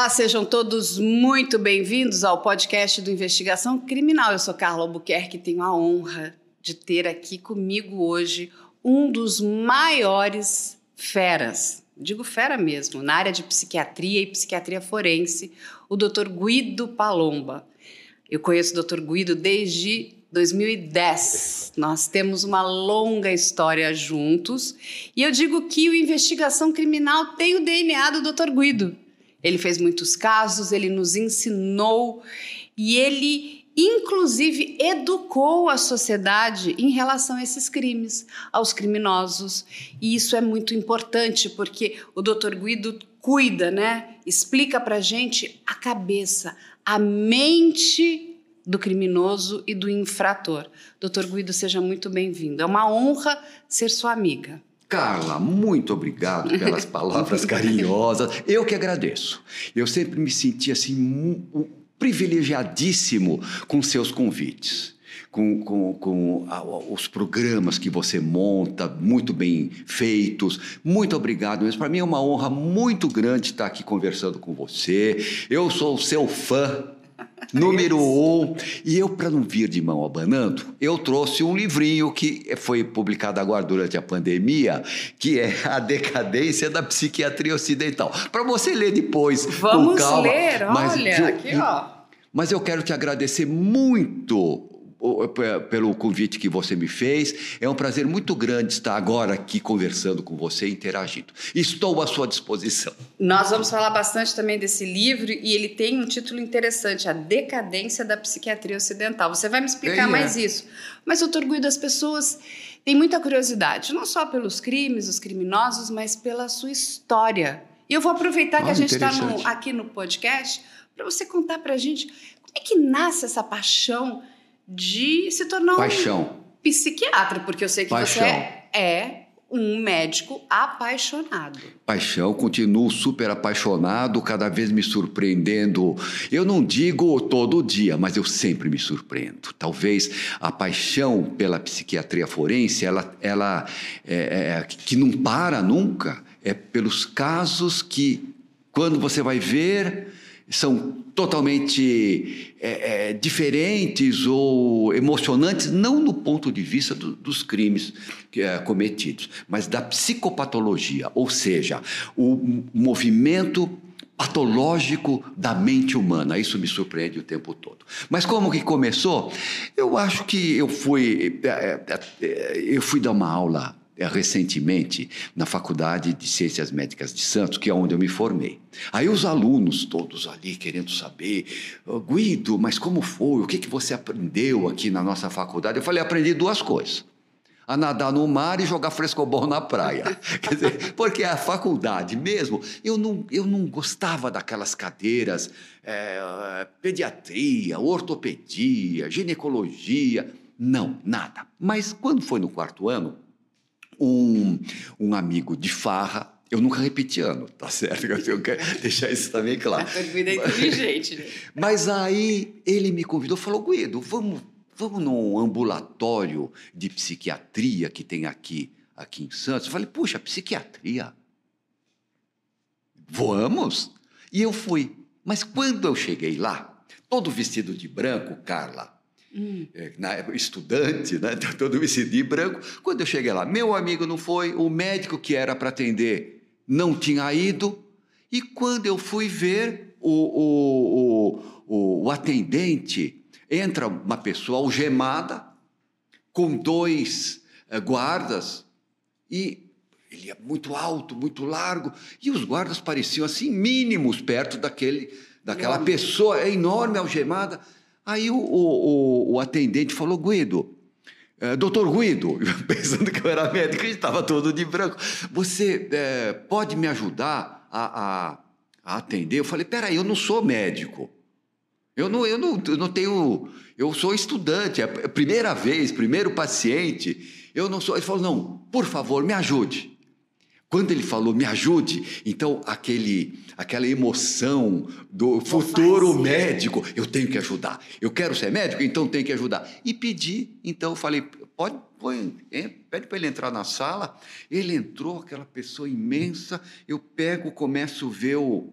Olá, sejam todos muito bem-vindos ao podcast do Investigação Criminal. Eu sou Carla Albuquerque e tenho a honra de ter aqui comigo hoje um dos maiores feras, digo fera mesmo, na área de psiquiatria e psiquiatria forense, o Dr. Guido Palomba. Eu conheço o Dr. Guido desde 2010. Nós temos uma longa história juntos e eu digo que o investigação criminal tem o DNA do Dr. Guido. Ele fez muitos casos, ele nos ensinou e ele, inclusive, educou a sociedade em relação a esses crimes, aos criminosos. E isso é muito importante porque o Dr. Guido cuida, né? Explica pra gente a cabeça, a mente do criminoso e do infrator. Doutor Guido, seja muito bem-vindo. É uma honra ser sua amiga. Carla, muito obrigado pelas palavras carinhosas. Eu que agradeço. Eu sempre me senti assim privilegiadíssimo com seus convites. Com, com, com os programas que você monta, muito bem feitos. Muito obrigado mesmo. Para mim é uma honra muito grande estar aqui conversando com você. Eu sou seu fã Número um, e eu, para não vir de mão abanando, eu trouxe um livrinho que foi publicado agora durante a pandemia, que é A Decadência da Psiquiatria Ocidental. Para você ler depois. Vamos com calma, ler, olha, aqui, ó. Mas eu quero te agradecer muito pelo convite que você me fez. É um prazer muito grande estar agora aqui conversando com você e interagindo. Estou à sua disposição. Nós vamos falar bastante também desse livro e ele tem um título interessante: A Decadência da Psiquiatria Ocidental. Você vai me explicar é. mais isso. Mas, doutor Guido, as pessoas têm muita curiosidade, não só pelos crimes, os criminosos, mas pela sua história. E eu vou aproveitar ah, que a gente está aqui no podcast para você contar para a gente como é que nasce essa paixão de se tornar Paixão. um psiquiatra, porque eu sei que Paixão. você é um médico apaixonado. Paixão, continuo super apaixonado, cada vez me surpreendendo. Eu não digo todo dia, mas eu sempre me surpreendo. Talvez a paixão pela psiquiatria forense, ela, ela é, é, que não para nunca, é pelos casos que, quando você vai ver, são totalmente é, é, diferentes ou emocionantes, não no ponto de vista do, dos crimes é, cometidos, mas da psicopatologia, ou seja, o movimento patológico da mente humana. Isso me surpreende o tempo todo. Mas como que começou? Eu acho que eu fui, é, é, é, eu fui dar uma aula recentemente na Faculdade de Ciências Médicas de Santos, que é onde eu me formei. Aí os alunos todos ali querendo saber, Guido, mas como foi? O que, que você aprendeu aqui na nossa faculdade? Eu falei, aprendi duas coisas a nadar no mar e jogar frescobol na praia. Quer dizer, porque a faculdade mesmo, eu não, eu não gostava daquelas cadeiras, é, pediatria, ortopedia, ginecologia, não, nada. Mas quando foi no quarto ano, um, um amigo de farra. Eu nunca repeti ano, tá certo? Eu quero deixar isso também claro. Cuida inteligente. Né? Mas aí ele me convidou, falou, Guido, vamos, vamos num ambulatório de psiquiatria que tem aqui, aqui em Santos. Eu falei, puxa, psiquiatria? Vamos? E eu fui. Mas quando eu cheguei lá, todo vestido de branco, Carla, Hum. É, na estudante, né? todo vestido de branco. Quando eu cheguei lá, meu amigo não foi, o médico que era para atender não tinha ido. E quando eu fui ver o, o, o, o atendente, entra uma pessoa algemada, com dois eh, guardas, e ele é muito alto, muito largo, e os guardas pareciam assim mínimos perto daquele, daquela pessoa enorme algemada. Aí o, o, o atendente falou, Guido, é, doutor Guido, pensando que eu era médico e estava todo de branco, você é, pode me ajudar a, a, a, atender? Eu falei, peraí, eu não sou médico. Eu não, eu, não, eu não tenho. Eu sou estudante, é a primeira vez, primeiro paciente. Eu não sou. Ele falou: não, por favor, me ajude. Quando ele falou, me ajude, então aquele, aquela emoção do futuro médico, eu tenho que ajudar. Eu quero ser médico, então tenho que ajudar. E pedi, então falei, pode, põe, pede para ele entrar na sala. Ele entrou, aquela pessoa imensa, eu pego, começo a ver o,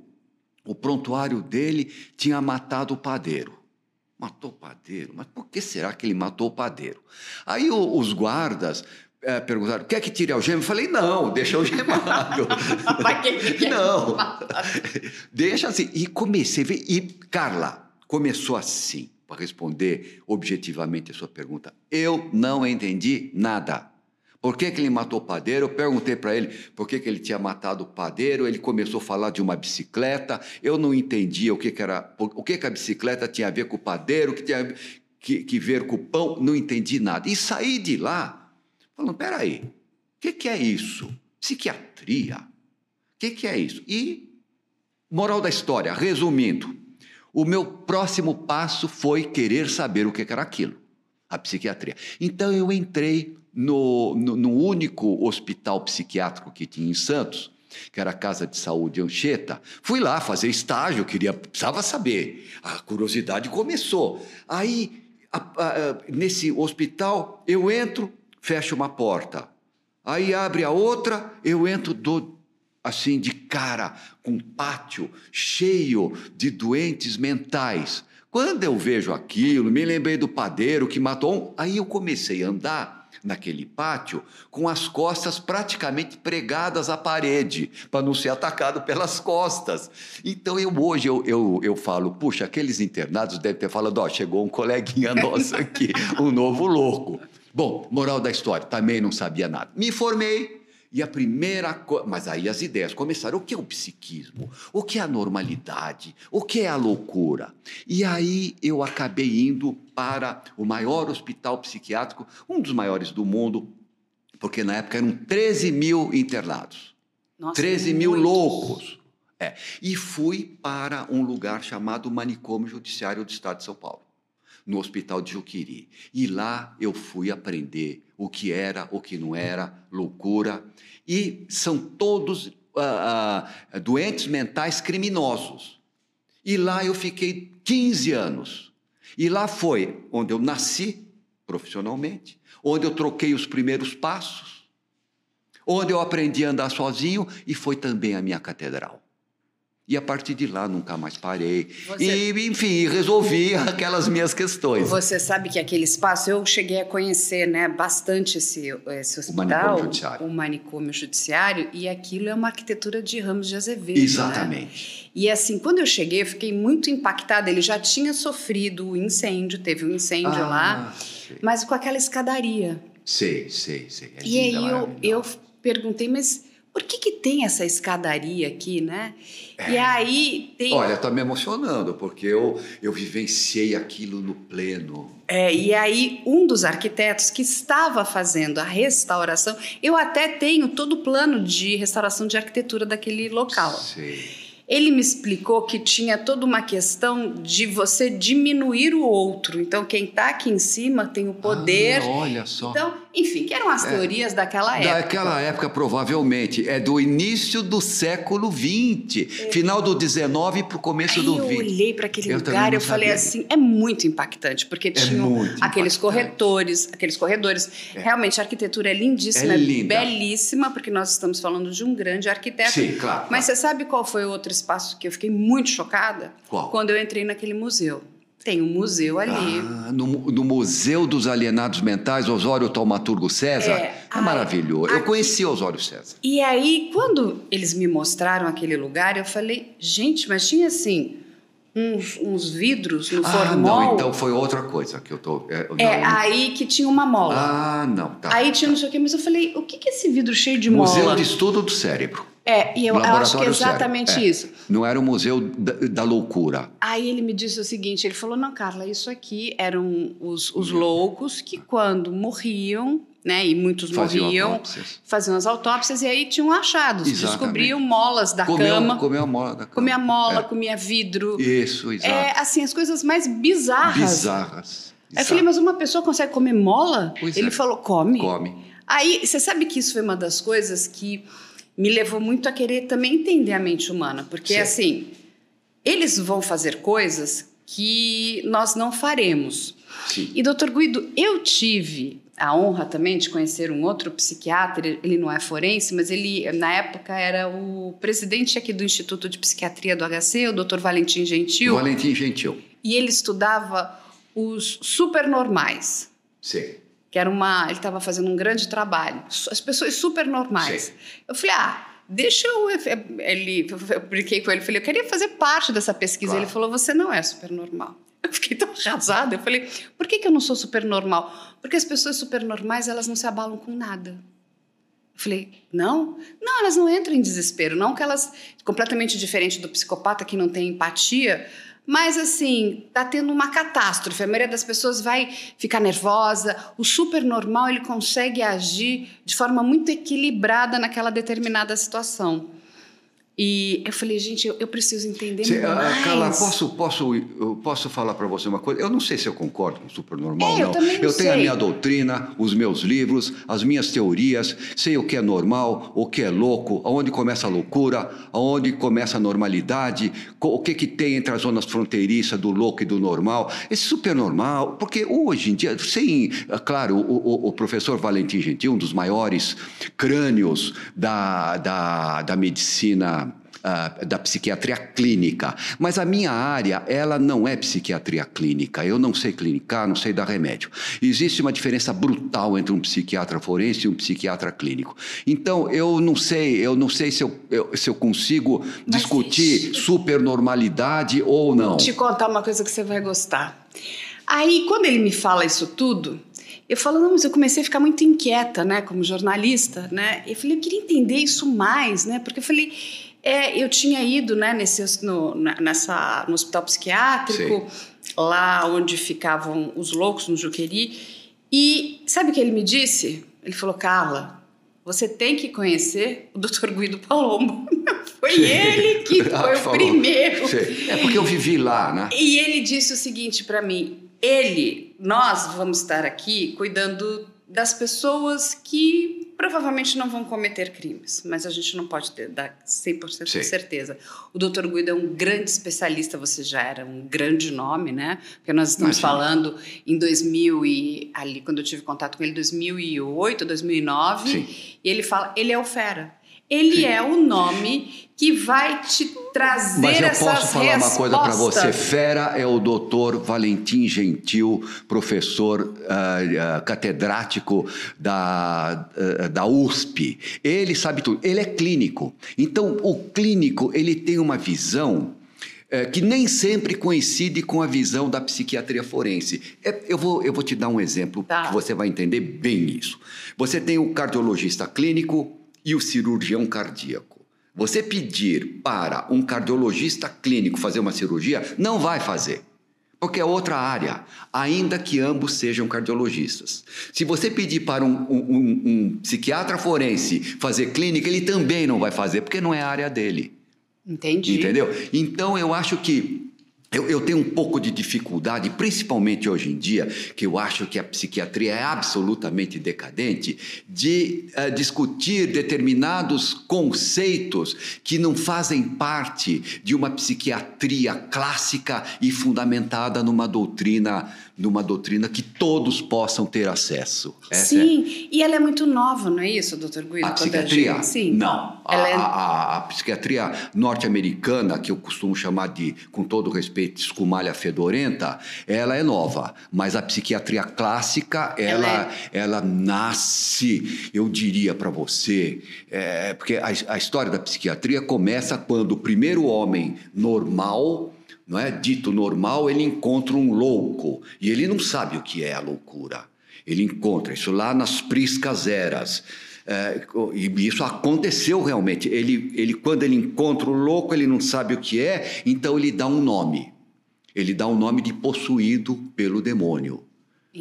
o prontuário dele tinha matado o padeiro. Matou o padeiro? Mas por que será que ele matou o padeiro? Aí o, os guardas é, perguntaram: quer que tire a algema? Eu falei: não, deixa algemado. Quem que não, deixa assim. E comecei a ver. E Carla começou assim, para responder objetivamente a sua pergunta. Eu não entendi nada. Por que, que ele matou o padeiro? Eu perguntei para ele por que, que ele tinha matado o padeiro. Ele começou a falar de uma bicicleta. Eu não entendia o que, que era, o que, que a bicicleta tinha a ver com o padeiro, que tinha que, que ver com o pão. Não entendi nada. E saí de lá falando: peraí, o que, que é isso? Psiquiatria? O que, que é isso? E, moral da história, resumindo, o meu próximo passo foi querer saber o que, era aquilo, a psiquiatria. Então eu entrei no, no, no, único hospital psiquiátrico que tinha em Santos, que era a Casa de Saúde Anchieta. Fui lá fazer estágio, queria, precisava saber. A curiosidade começou. Aí, a, a, nesse hospital, eu entro, fecho uma porta. Aí abre a outra, eu entro, dou assim de cara com um pátio cheio de doentes mentais. Quando eu vejo aquilo, me lembrei do padeiro que matou um, aí eu comecei a andar naquele pátio com as costas praticamente pregadas à parede, para não ser atacado pelas costas. Então eu hoje eu, eu, eu falo, puxa, aqueles internados devem ter falado, ó, chegou um coleguinha nosso aqui, um novo louco. Bom, moral da história, também não sabia nada. Me formei, e a primeira coisa. Mas aí as ideias começaram. O que é o psiquismo? O que é a normalidade? O que é a loucura? E aí eu acabei indo para o maior hospital psiquiátrico, um dos maiores do mundo, porque na época eram 13 mil internados. Nossa, 13 mil muitos. loucos. É. E fui para um lugar chamado Manicômio Judiciário do Estado de São Paulo no Hospital de Juquiri. E lá eu fui aprender o que era, o que não era, loucura. E são todos ah, ah, doentes mentais criminosos. E lá eu fiquei 15 anos. E lá foi onde eu nasci profissionalmente, onde eu troquei os primeiros passos, onde eu aprendi a andar sozinho e foi também a minha catedral. E a partir de lá nunca mais parei. Você... E, enfim, resolvi aquelas minhas questões. Você sabe que aquele espaço, eu cheguei a conhecer né, bastante esse, esse hospital, o manicômio, judiciário. o manicômio judiciário, e aquilo é uma arquitetura de Ramos de Azevedo. Né? Exatamente. Né? E assim, quando eu cheguei, eu fiquei muito impactada. Ele já tinha sofrido o incêndio, teve um incêndio ah, lá, sei. mas com aquela escadaria. Sei, sei, sei. É e aí eu, eu perguntei, mas por que, que tem essa escadaria aqui, né? É. E aí tem. Olha, está me emocionando, porque eu, eu vivenciei aquilo no pleno. É, e aí um dos arquitetos que estava fazendo a restauração, eu até tenho todo o plano de restauração de arquitetura daquele local. Sei. Ele me explicou que tinha toda uma questão de você diminuir o outro. Então, quem está aqui em cima tem o poder. Ah, olha só. Então, enfim, que eram as é, teorias daquela época. Daquela época, provavelmente. É do início do século XX, é. final do XIX para o começo Aí do XX. Eu olhei para aquele eu lugar e eu falei assim: é muito impactante, porque é tinham aqueles impactante. corretores, aqueles corredores. É. Realmente, a arquitetura é lindíssima, é linda. belíssima, porque nós estamos falando de um grande arquiteto. Sim, claro. Mas claro. você sabe qual foi o outro espaço que eu fiquei muito chocada? Qual? Quando eu entrei naquele museu. Tem um museu ali. Ah, no, no, Museu dos Alienados Mentais, Osório Taumaturgo César. É, é maravilhoso. Eu conheci Osório César. E aí, quando eles me mostraram aquele lugar, eu falei, gente, mas tinha assim. Uns, uns vidros no ah, formol. Não, então foi outra coisa que eu tô. É, é aí que tinha uma mola. Ah, não, tá. Aí tinha não sei o quê, mas eu falei, o que, que é esse vidro cheio de Museu mola? Museu de Estudo do Cérebro. É, e eu, eu acho que é exatamente é. isso. Não era o museu da, da, loucura. Aí ele me disse o seguinte: ele falou, não, Carla, isso aqui eram os, os loucos que, quando morriam, né, e muitos faziam morriam, autópsias. faziam as autópsias e aí tinham achados, Exatamente. descobriam molas da comeu, cama. A mola da cama. Comia mola, é. comia vidro. Isso, exato. É, assim, as coisas mais bizarras. Bizarras. Aí eu falei, mas uma pessoa consegue comer mola? Pois ele é. falou, come. Come. Aí, você sabe que isso foi uma das coisas que me levou muito a querer também entender a mente humana, porque Sim. assim, eles vão fazer coisas que nós não faremos. Sim. E doutor Guido, eu tive a honra também de conhecer um outro psiquiatra, ele não é forense, mas ele, na época, era o presidente aqui do Instituto de Psiquiatria do HC, o Dr. Valentim Gentil. Valentim Gentil. E ele estudava os supernormais. Sim. Que era uma. Ele estava fazendo um grande trabalho. As pessoas supernormais. Sim. Eu falei, ah, deixa eu. Ele, eu brinquei com ele, falei, eu queria fazer parte dessa pesquisa. Claro. Ele falou, você não é supernormal. Eu fiquei tão arrasada. Eu falei, por que, que eu não sou super normal? Porque as pessoas super normais, elas não se abalam com nada. Eu falei, não? Não, elas não entram em desespero. Não que elas, completamente diferente do psicopata que não tem empatia, mas assim, tá tendo uma catástrofe. A maioria das pessoas vai ficar nervosa. O super normal, ele consegue agir de forma muito equilibrada naquela determinada situação. E eu falei, gente, eu, eu preciso entender Cê, ah, mais. Carla, posso, posso, posso falar para você uma coisa? Eu não sei se eu concordo com o supernormal, é, não. Eu, não eu tenho a minha doutrina, os meus livros, as minhas teorias, sei o que é normal, o que é louco, aonde começa a loucura, aonde começa a normalidade, o que, que tem entre as zonas fronteiriças do louco e do normal. Esse supernormal, porque hoje em dia, sem, é claro, o, o, o professor Valentim Gentil, um dos maiores crânios da, da, da medicina uh, da psiquiatria clínica. Mas a minha área, ela não é psiquiatria clínica. Eu não sei clinicar, não sei dar remédio. Existe uma diferença brutal entre um psiquiatra forense e um psiquiatra clínico. Então, eu não sei, eu não sei se eu, eu se eu consigo Mas discutir isso... supernormalidade ou não. Vou te contar uma coisa que você vai gostar. Aí, quando ele me fala isso tudo, eu falo, não, mas eu comecei a ficar muito inquieta, né, como jornalista, né? Eu falei, eu queria entender isso mais, né? Porque eu falei, é, eu tinha ido né, nesse, no, nessa, no hospital psiquiátrico, Sim. lá onde ficavam os loucos, no Juqueri, e sabe o que ele me disse? Ele falou, Carla, você tem que conhecer o Dr. Guido Palombo. Foi Sim. ele que foi o primeiro. Sim. É porque eu vivi lá, né? E ele disse o seguinte para mim: ele, nós vamos estar aqui cuidando das pessoas que provavelmente não vão cometer crimes, mas a gente não pode dar 100% Sim. de certeza. O Dr. Guido é um grande especialista, você já era um grande nome, né? Porque nós estamos Imagina. falando em 2000 e ali quando eu tive contato com ele 2008, 2009, Sim. e ele fala, ele é o fera. Ele é o nome que vai te trazer Mas eu posso falar respostas. uma coisa para você. Fera é o doutor Valentim Gentil, professor uh, uh, catedrático da, uh, da USP. Ele sabe tudo. Ele é clínico. Então, o clínico ele tem uma visão é, que nem sempre coincide com a visão da psiquiatria forense. É, eu, vou, eu vou te dar um exemplo tá. que você vai entender bem isso. Você tem o cardiologista clínico, e o cirurgião cardíaco. Você pedir para um cardiologista clínico fazer uma cirurgia, não vai fazer. Porque é outra área, ainda que ambos sejam cardiologistas. Se você pedir para um, um, um, psiquiatra forense fazer clínica, ele também não vai fazer, porque não é a área dele. Entendi. Entendeu? Então eu acho que eu, eu, tenho um pouco de dificuldade, principalmente hoje em dia, que eu acho que a psiquiatria é absolutamente decadente, de uh, discutir determinados conceitos que não fazem parte de uma psiquiatria clássica e fundamentada numa doutrina numa doutrina que todos possam ter acesso. Essa Sim, é... e ela é muito nova, não é isso, doutor Guido? A psiquiatria? Sim. Não. A, é... a, a, a, psiquiatria norte-americana, que eu costumo chamar de, com todo respeito, escumalha fedorenta, ela é nova. Mas a psiquiatria clássica, ela, ela, é... ela nasce, eu diria para você, é, porque a, a história da psiquiatria começa quando o primeiro homem normal não é dito normal, ele encontra um louco e ele não sabe o que é a loucura. Ele encontra isso lá nas priscas eras. É, e isso aconteceu realmente. Ele, ele, quando ele encontra o louco, ele não sabe o que é, então ele dá um nome. Ele dá um nome de possuído pelo demônio.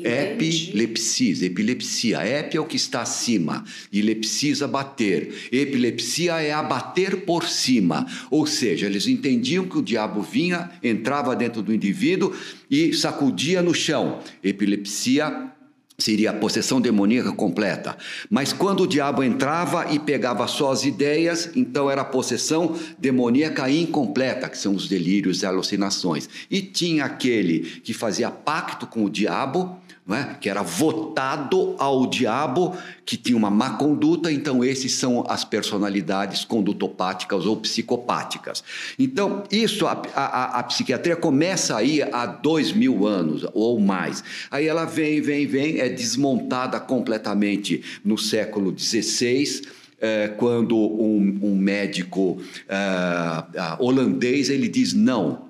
Epilepsia, epilepsia. Ep é o que está acima e lepsisa bater. Epilepsia é abater por cima. Ou seja, eles entendiam que o diabo vinha, entrava dentro do indivíduo e sacudia no chão. Epilepsia seria a possessão demoníaca completa. Mas quando o diabo entrava e pegava só as ideias, então era a possessão demoníaca incompleta, que são os delírios e alucinações. E tinha aquele que fazia pacto com o diabo é? que era votado ao diabo, que tinha uma má conduta, então esses são as personalidades condutopáticas ou psicopáticas. Então, isso, a, a, a psiquiatria começa aí há dois mil anos ou mais. Aí ela vem, vem, vem, é desmontada completamente no século XVI, é, quando um, um médico é, holandês ele diz não,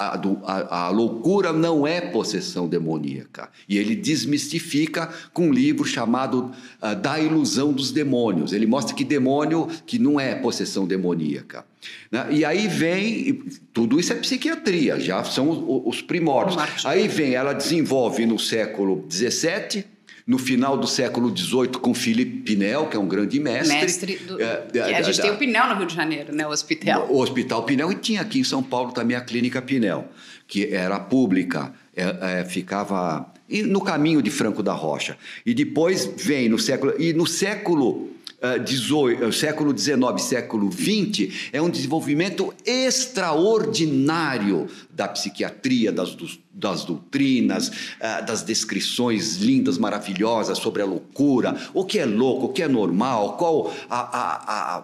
a, a, a, loucura não é possessão demoníaca. E ele desmistifica com um livro chamado uh, Da Ilusão dos Demônios. Ele mostra que demônio que não é possessão demoníaca. Né? E aí vem, tudo isso é psiquiatria, já são os, os primórdios. Aí vem, ela desenvolve no século XVII no final do século XVIII com Felipe Pinel, que é um grande mestre. Mestre do... É, a gente tem o Pinel no Rio de Janeiro, né? O hospital. O Hospital Pinel e tinha aqui em São Paulo também a Clínica Pinel, que era pública, é, é, ficava no caminho de Franco da Rocha. E depois vem no século... E no século 18, uh, século XIX, século XX, é um desenvolvimento extraordinário da psiquiatria, das, das doutrinas, uh, das descrições lindas, maravilhosas sobre a loucura, o que é louco, o que é normal, qual a, a,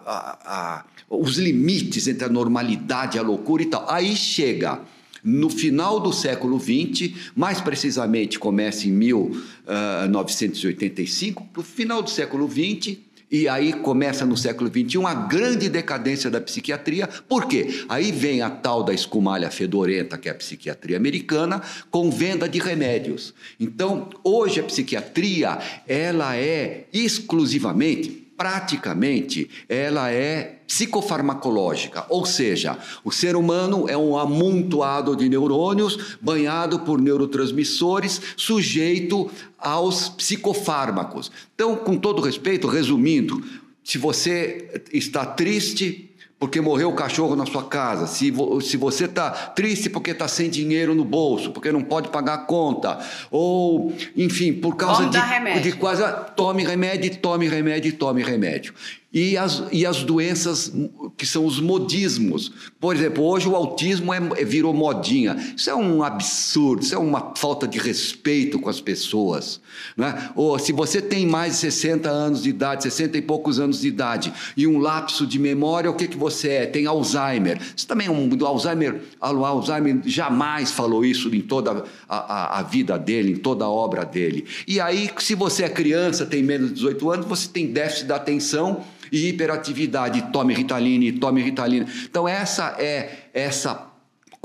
a, os limites entre a normalidade e a loucura e tal. Aí chega no final do século XX, mais precisamente começa em 1985, uh, no final do século XX, e aí começa no século XXI a grande decadência da psiquiatria. Por quê? Aí vem a tal da escumalha fedorenta, que é a psiquiatria americana, com venda de remédios. Então, hoje a psiquiatria, ela é exclusivamente praticamente ela é psicofarmacológica, ou seja, o ser humano é um amontoado de neurônios banhado por neurotransmissores, sujeito aos psicofármacos. Então, com todo respeito, resumindo, se você está triste, porque morreu o cachorro na sua casa, se, vo, se você está triste porque está sem dinheiro no bolso, porque não pode pagar a conta, ou, enfim, por causa de, de quase. Tome remédio, tome remédio, tome remédio e as, e as doenças que são os modismos. Por exemplo, hoje o autismo é, é, virou modinha. Isso é um absurdo, isso é uma falta de respeito com as pessoas. Né? Ou se você tem mais de 60 anos de idade, 60 e poucos anos de idade, e um lapso de memória, o que, que você é? Tem Alzheimer. Isso também é um. Do Alzheimer, o Alzheimer jamais falou isso em toda a, a, a vida dele, em toda a obra dele. E aí, se você é criança, tem menos de 18 anos, você tem déficit da atenção e hiperatividade, tome Ritaline, tome Ritalina. Então essa é essa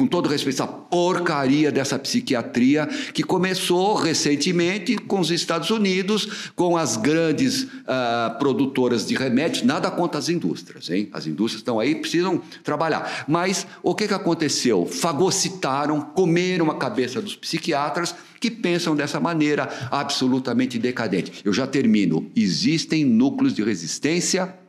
com todo respeito, essa porcaria dessa psiquiatria que começou recentemente com os Estados Unidos, com as grandes uh, produtoras de remédios, nada contra as indústrias, hein? As indústrias estão aí, precisam trabalhar. Mas o que, que aconteceu? Fagocitaram, comeram a cabeça dos psiquiatras que pensam dessa maneira absolutamente decadente. Eu já termino. Existem núcleos de resistência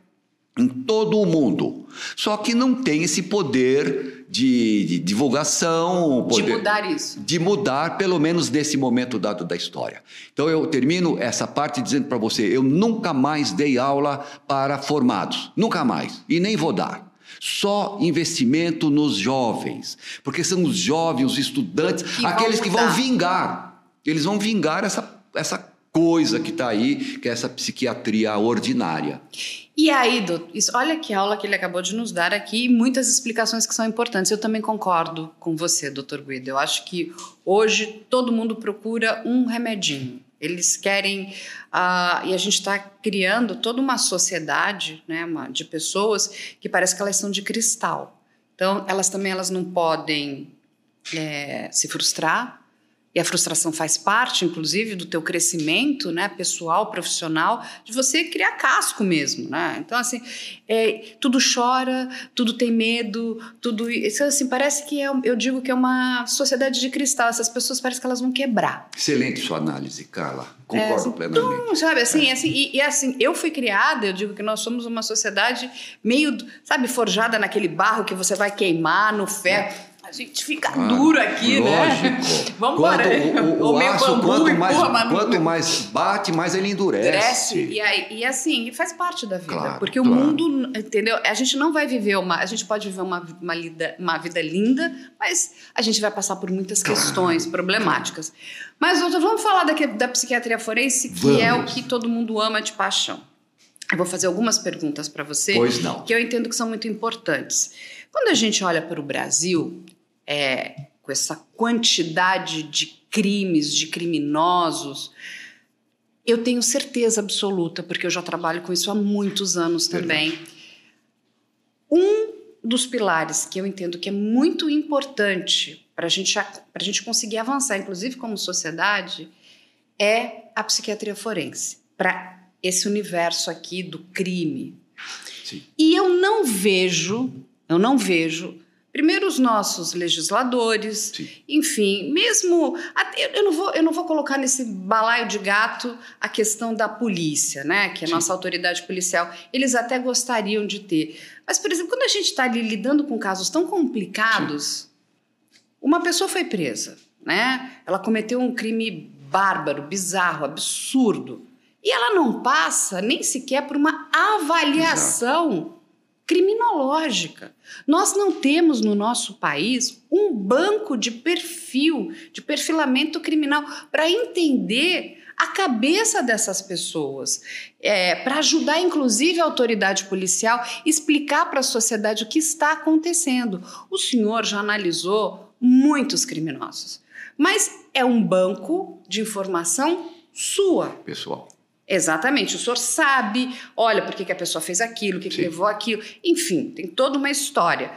em todo o mundo. Só que não tem esse poder de, de divulgação, poder, de mudar isso. De mudar, pelo menos nesse momento dado da história. Então eu termino essa parte dizendo para você: eu nunca mais dei aula para formados, nunca mais, e nem vou dar. Só investimento nos jovens, porque são os jovens, os estudantes, que aqueles que vão vingar. Eles vão vingar essa, essa coisa que está aí, que é essa psiquiatria ordinária. E aí, doutor, isso, olha que aula que ele acabou de nos dar aqui muitas explicações que são importantes. Eu também concordo com você, doutor Guido. Eu acho que hoje todo mundo procura um remedinho. Eles querem. Uh, e a gente está criando toda uma sociedade né, uma, de pessoas que parece que elas são de cristal. Então, elas também elas não podem é, se frustrar, e a frustração faz parte, inclusive, do teu crescimento, né, pessoal, profissional, de você criar casco mesmo, né? Então, assim, é, tudo chora, tudo tem medo, tudo isso, assim, parece que é, eu digo que é uma sociedade de cristal. Essas pessoas parece que elas vão quebrar. Excelente sua análise, Carla. Concordo é, assim, plenamente. Então, sabe, assim, é. assim e, e, assim, eu fui criada, eu digo que nós somos uma sociedade meio, sabe, forjada naquele barro que você vai queimar no ferro. A gente fica ah, duro aqui, lógico. né? Vamos embora. O, o, o aço, quanto, mais, quanto mais bate, mais ele endurece. endurece. E, aí, e assim, faz parte da vida. Claro, porque claro. o mundo, entendeu? A gente não vai viver uma. A gente pode viver uma, uma, lida, uma vida linda, mas a gente vai passar por muitas claro, questões problemáticas. Mas, doutor, vamos falar da, da psiquiatria forense, que vamos. é o que todo mundo ama de paixão. Eu vou fazer algumas perguntas para você. Pois não. Que eu entendo que são muito importantes. Quando a gente olha para o Brasil, é, com essa quantidade de crimes, de criminosos, eu tenho certeza absoluta, porque eu já trabalho com isso há muitos anos também. Verdade. Um dos pilares que eu entendo que é muito importante para gente, a gente conseguir avançar, inclusive como sociedade, é a psiquiatria forense, para esse universo aqui do crime. Sim. E eu não vejo, eu não vejo Primeiro os nossos legisladores, Sim. enfim, mesmo eu não vou eu não vou colocar nesse balaio de gato a questão da polícia, né, que é a Sim. nossa autoridade policial. Eles até gostariam de ter, mas por exemplo, quando a gente está ali lidando com casos tão complicados, Sim. uma pessoa foi presa, né? Ela cometeu um crime bárbaro, bizarro, absurdo, e ela não passa nem sequer por uma avaliação. Exato criminológica. Nós não temos no nosso país um banco de perfil, de perfilamento criminal, para entender a cabeça dessas pessoas, é, para ajudar inclusive a autoridade policial explicar para a sociedade o que está acontecendo. O senhor já analisou muitos criminosos, mas é um banco de informação sua. Pessoal. Exatamente, o senhor sabe, olha por que, que a pessoa fez aquilo, o que, que levou aquilo, enfim, tem toda uma história.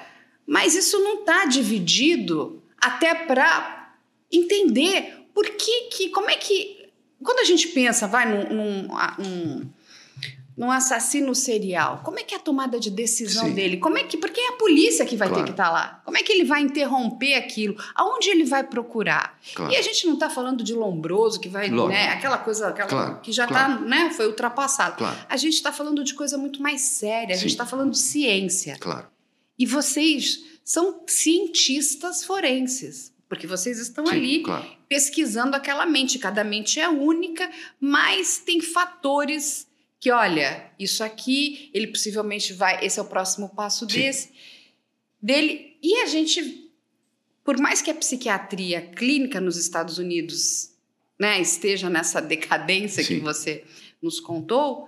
Mas isso não está dividido até para entender por que, que, como é que. Quando a gente pensa, vai num, num um, num assassino serial, como é que é a tomada de decisão Sim. dele? Como é que, porque é a polícia que vai claro. ter que estar tá lá. Como é que ele vai interromper aquilo? Aonde ele vai procurar? Claro. E a gente não está falando de lombroso que vai, né, aquela coisa aquela claro. que já está, né, foi ultrapassado. A gente está falando de coisa muito mais séria. A gente está falando de ciência. Claro. E vocês são cientistas forenses porque vocês estão Sim, ali claro. pesquisando aquela mente. Cada mente é única, mas tem fatores que olha, isso aqui, ele possivelmente vai, esse é o próximo passo Sim. desse dele. E a gente, por mais que a psiquiatria clínica nos Estados Unidos, né, esteja nessa decadência Sim. que você nos contou,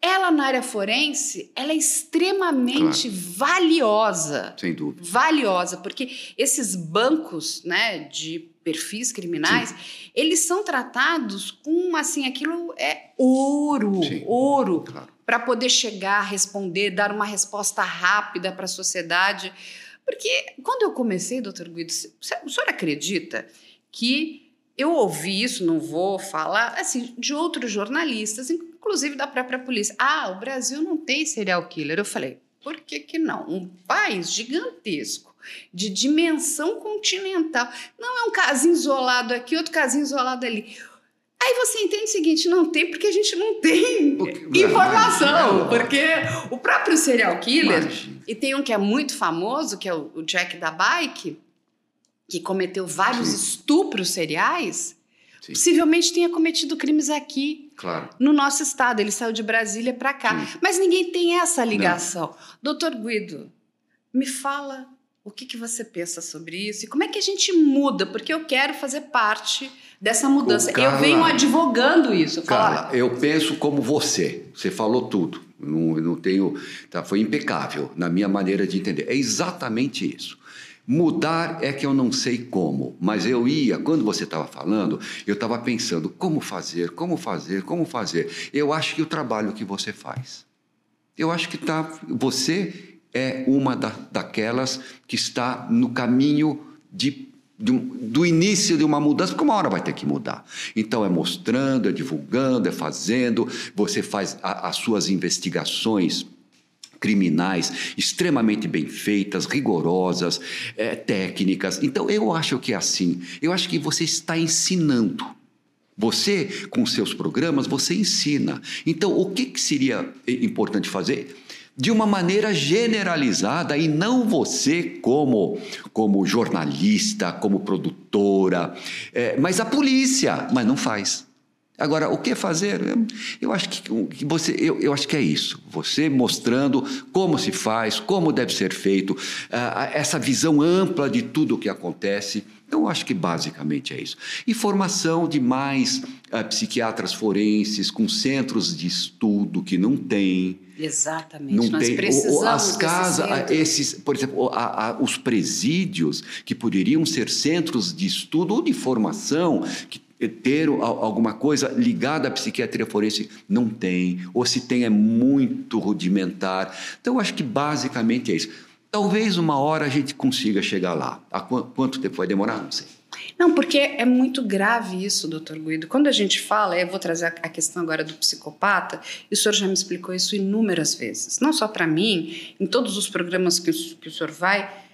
ela na área forense, ela é extremamente claro. valiosa. Sem dúvida. Valiosa, porque esses bancos, né, de perfis criminais, Sim. eles são tratados com assim, aquilo é ouro, Sim. ouro, claro. para poder chegar, responder, dar uma resposta rápida para a sociedade. Porque quando eu comecei, doutor Guido, o senhor acredita que eu ouvi isso, não vou falar, assim, de outros jornalistas, inclusive da própria polícia. Ah, o Brasil não tem serial killer. Eu falei, por que, que não? Um país gigantesco de dimensão continental. Não é um casinho isolado aqui, outro casinho isolado ali. Aí você entende o seguinte: não tem porque a gente não tem porque, informação. porque o próprio serial killer, Imagina. e tem um que é muito famoso, que é o Jack da Bike, que cometeu vários Sim. estupros seriais, Sim. possivelmente tenha cometido crimes aqui. Claro. No nosso estado, ele saiu de Brasília para cá. Sim. Mas ninguém tem essa ligação. Não. Doutor Guido, me fala o que, que você pensa sobre isso e como é que a gente muda? Porque eu quero fazer parte dessa mudança. Carla, eu venho advogando isso. Carla, eu penso como você. Você falou tudo. Não, não tenho. Tá, foi impecável na minha maneira de entender. É exatamente isso. Mudar é que eu não sei como, mas eu ia, quando você estava falando, eu estava pensando como fazer, como fazer, como fazer. Eu acho que o trabalho que você faz. Eu acho que tá, você é uma da, daquelas que está no caminho de, de, do início de uma mudança, porque uma hora vai ter que mudar. Então é mostrando, é divulgando, é fazendo, você faz a, as suas investigações criminais extremamente bem feitas, rigorosas, é, técnicas. Então eu acho que é assim. Eu acho que você está ensinando. Você, com seus programas, você ensina. Então, o que, que seria importante fazer? de uma maneira generalizada e não você como como jornalista, como produtora, é, mas a polícia, mas não faz. Agora, o que fazer? Eu, acho que, você, eu, eu, acho que é isso. Você mostrando como se faz, como deve ser feito, uh, essa visão ampla de tudo o que acontece. Então, eu acho que basicamente é isso. E formação de mais uh, psiquiatras forenses com centros de estudo que não tem. Exatamente. Não Nós tem precisamos as casas, esses, por exemplo, a, a, os presídios que poderiam ser centros de estudo ou de formação que ter alguma coisa ligada à psiquiatria forense não tem, ou se tem é muito rudimentar. Então, acho que basicamente é isso. Talvez uma hora a gente consiga chegar lá. A quanto tempo vai demorar? Não sei. Não, porque é muito grave isso, doutor Guido. Quando a gente fala, eu vou trazer a questão agora do psicopata, e o senhor já me explicou isso inúmeras vezes. Não só para mim, em todos os programas que o senhor vai,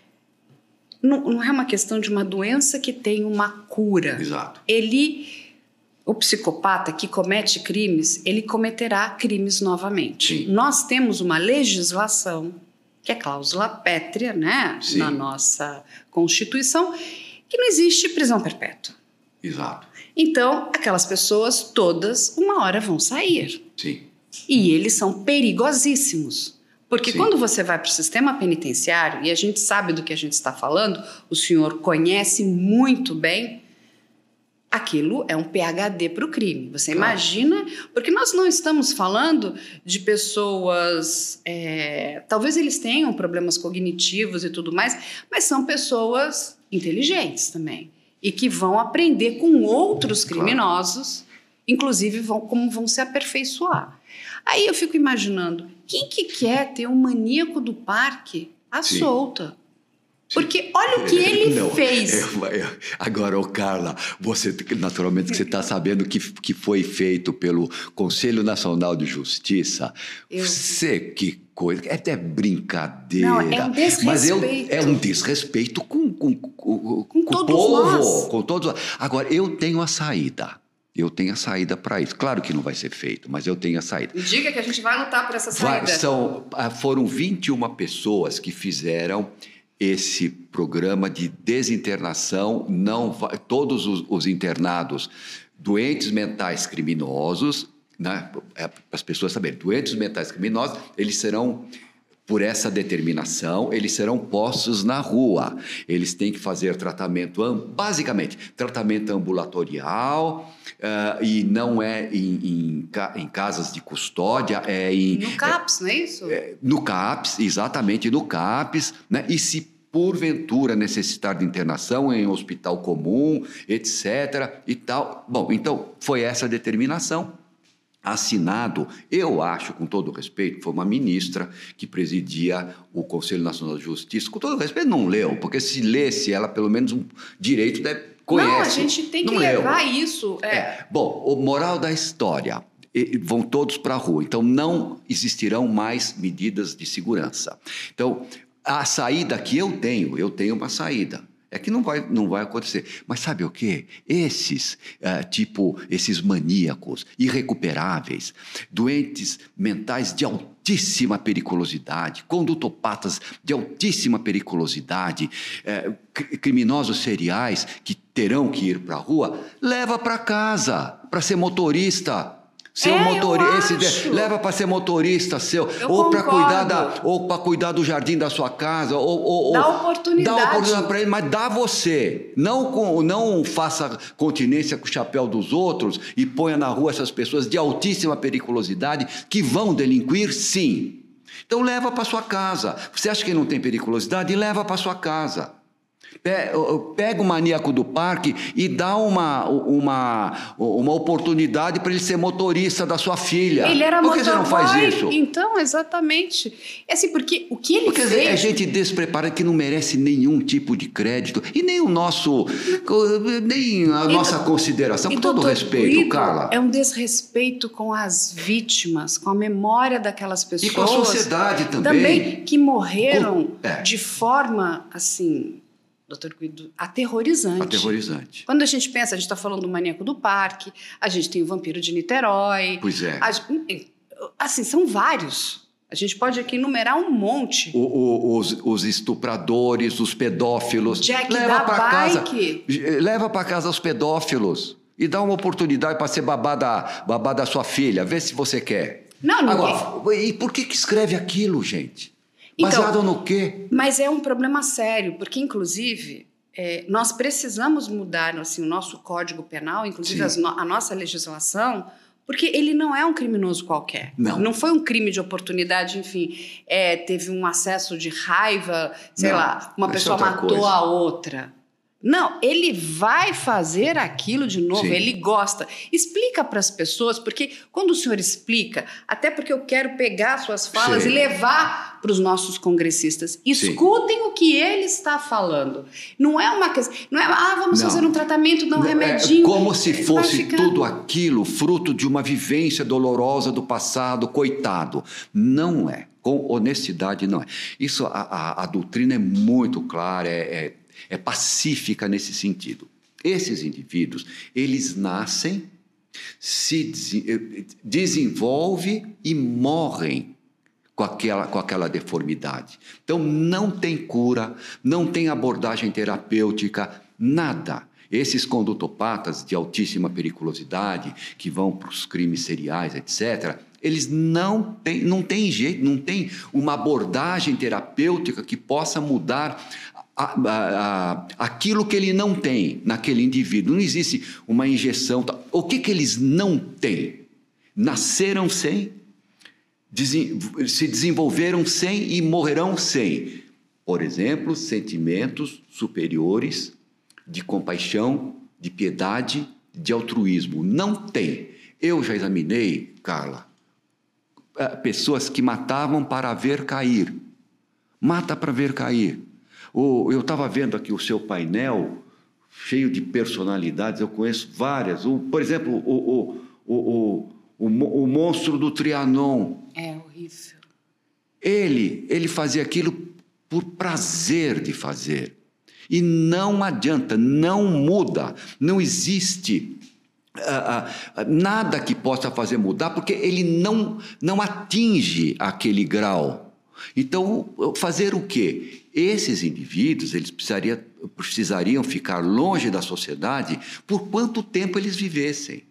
não, não é uma questão de uma doença que tem uma cura. Exato. Ele o psicopata que comete crimes, ele cometerá crimes novamente. Sim. Nós temos uma legislação, que é cláusula pétrea, né, Sim. na nossa Constituição, que não existe prisão perpétua. Exato. Então, aquelas pessoas todas, uma hora vão sair. Sim. E eles são perigosíssimos. Porque Sim. quando você vai para o sistema penitenciário, e a gente sabe do que a gente está falando, o senhor conhece muito bem, aquilo é um PHD para o crime. Você Claro. imagina? Porque nós não estamos falando de pessoas. é, talvez eles tenham problemas cognitivos e tudo mais, mas são pessoas inteligentes também. E que vão aprender com outros criminosos, inclusive vão, como vão se aperfeiçoar. Aí eu fico imaginando, quem que quer ter um maníaco do parque à Sim. solta? Porque olha o que ele Não, fez. é, é, agora, ô Carla, você naturalmente que você está sabendo que, que foi feito pelo Conselho Nacional de Justiça. Eu- Você que coisa, é até brincadeira. Não, é um Mas eu- desrespeito. é um desrespeito com, com, com, com o todos povo, nós. com todos. Agora, eu tenho a saída. Eu tenho a saída para isso. Claro que não vai ser feito, mas eu tenho a saída. Diga que a gente vai lutar por essa Vai- saída. são, ah, foram 21 pessoas que fizeram esse programa de desinternação. Não vai- todos os, os internados, doentes mentais criminosos, né, é, para as pessoas saberem, doentes mentais criminosos, eles serão por essa determinação, eles serão postos na rua. Eles têm que fazer tratamento, am- basicamente, tratamento ambulatorial, ah, e não é em, em em casas de custódia, é em, No CAPS, não é isso? no CAPS, exatamente no CAPS, né? E se porventura necessitar de internação em hospital comum, etc. e tal. Bom, então foi essa a determinação. Assinado, eu acho, com todo respeito, foi uma ministra que presidia o Conselho Nacional de Justiça. Com todo respeito, não leu, porque se lesse ela, pelo menos um direito deve, conhece. Não, a gente tem que leu. levar isso. É. É. Bom, o moral da história. e- Vão todos para a rua, então não existirão mais medidas de segurança. Então, a saída que eu tenho, eu tenho uma saída. É que não vai, não vai acontecer. Mas sabe o quê? Esses, ah, tipo, esses maníacos irrecuperáveis, doentes mentais de altíssima periculosidade, condutopatas de altíssima periculosidade, cri- criminosos seriais que terão que ir para a rua, leva para casa para ser motorista. Ser É, motorista, acho. leva para ser motorista seu, Eu ou para cuidar da, ou para cuidar do jardim da sua casa, ou, ou Dá ou- oportunidade. Dá oportunidade para ele, mas dá você. Não com, não faça continência com o chapéu dos outros e ponha na rua essas pessoas de altíssima periculosidade que vão delinquir, sim. Então leva para sua casa. Você acha que não tem periculosidade? Leva para sua casa. Pe- Pega o maníaco do parque e dá uma, uma, uma oportunidade para ele ser motorista da sua filha. Ele era Por que você não faz isso? Então, exatamente. É assim, porque o que ele Porque fez... é gente despreparada que não merece nenhum tipo de crédito e nem o nosso, nem a E nossa do- consideração, com todo respeito, Guido, Carla. É um desrespeito com as vítimas, com a memória daquelas pessoas. E com a sociedade também. Também que morreram Com- é. de forma, assim, doutor Guido, aterrorizante. Aterrorizante. Quando a gente pensa, a gente está falando do maníaco do parque, a gente tem o vampiro de Niterói. Pois é. a assim, são vários. A gente pode aqui enumerar um monte. O, o, os, os, estupradores, os pedófilos. Jack leva para casa, leva para casa os pedófilos e dá uma oportunidade para ser babá da, babá da sua filha. Vê se você quer. Não, não. Agora, e por que, que escreve aquilo, gente? Baseado então, no quê? Mas é um problema sério, porque inclusive é, nós precisamos mudar assim, o nosso código penal, inclusive as, a nossa legislação, porque ele não é um criminoso qualquer. Não. Não foi um crime de oportunidade, enfim. É, teve um acesso de raiva, sei não, lá, uma pessoa matou coisa. a outra. Não, ele vai fazer aquilo de novo, Sim. ele gosta. Explica para as pessoas, porque quando o senhor explica, até porque eu quero pegar suas falas Sim. e levar para os nossos congressistas, escutem Sim. o que ele está falando. Não é uma questão, não é, ah, vamos não. fazer um tratamento, dar um remedinho. É como se fosse tudo aquilo fruto de uma vivência dolorosa do passado, coitado. Não é. Com honestidade, não é. Isso, a, a, a doutrina é muito clara, é, é é pacífica nesse sentido. Esses indivíduos, eles nascem, se eh, desenvolvem e morrem com aquela, com aquela deformidade. Então, não tem cura, não tem abordagem terapêutica, nada. Esses condutopatas de altíssima periculosidade, que vão para os crimes seriais, etc., eles não têm, não têm jeito, não tem uma abordagem terapêutica que possa mudar a, a, aquilo que ele não tem naquele indivíduo. Não existe uma injeção. O que, que eles não têm? Nasceram sem, se desenvolveram sem e morrerão sem. Por exemplo, sentimentos superiores de compaixão, de piedade, de altruísmo. Não tem. Eu já examinei, Carla, eh, pessoas que matavam para ver cair. Mata para ver cair o, eu estava vendo aqui o seu painel, cheio de personalidades, eu conheço várias. O, por exemplo, o, o, o, o, o monstro do Trianon. É horrível. Ele, ele fazia aquilo por prazer de fazer. E não adianta, não muda, não existe uh, uh, nada que possa fazer mudar, porque ele não, não atinge aquele grau. Então, fazer o quê? Esses indivíduos, eles precisariam, precisariam ficar longe da sociedade por quanto tempo eles vivessem.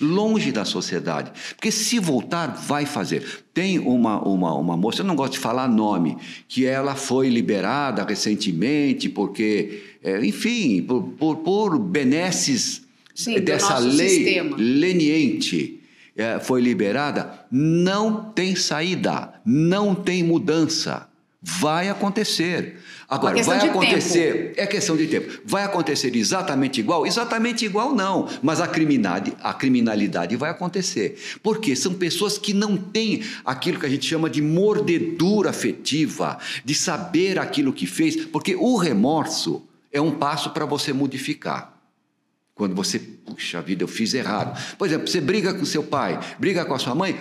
Longe da sociedade. Porque se voltar, vai fazer. Tem uma, uma, uma moça, eu não gosto de falar nome, que ela foi liberada recentemente porque, é, enfim, por, por, por benesses Sim, dessa lei sistema. leniente. É, foi liberada, não tem saída, não tem mudança. Vai acontecer. Agora, vai acontecer. Tempo. É questão de tempo. Vai acontecer exatamente igual? Exatamente igual, não. Mas a criminalidade, a criminalidade vai acontecer. Porque são pessoas que não têm aquilo que a gente chama de mordedura afetiva, de saber aquilo que fez. Porque o remorso é um passo para você modificar. Quando você, puxa vida, eu fiz errado. Por exemplo, você briga com seu pai, briga com a sua mãe,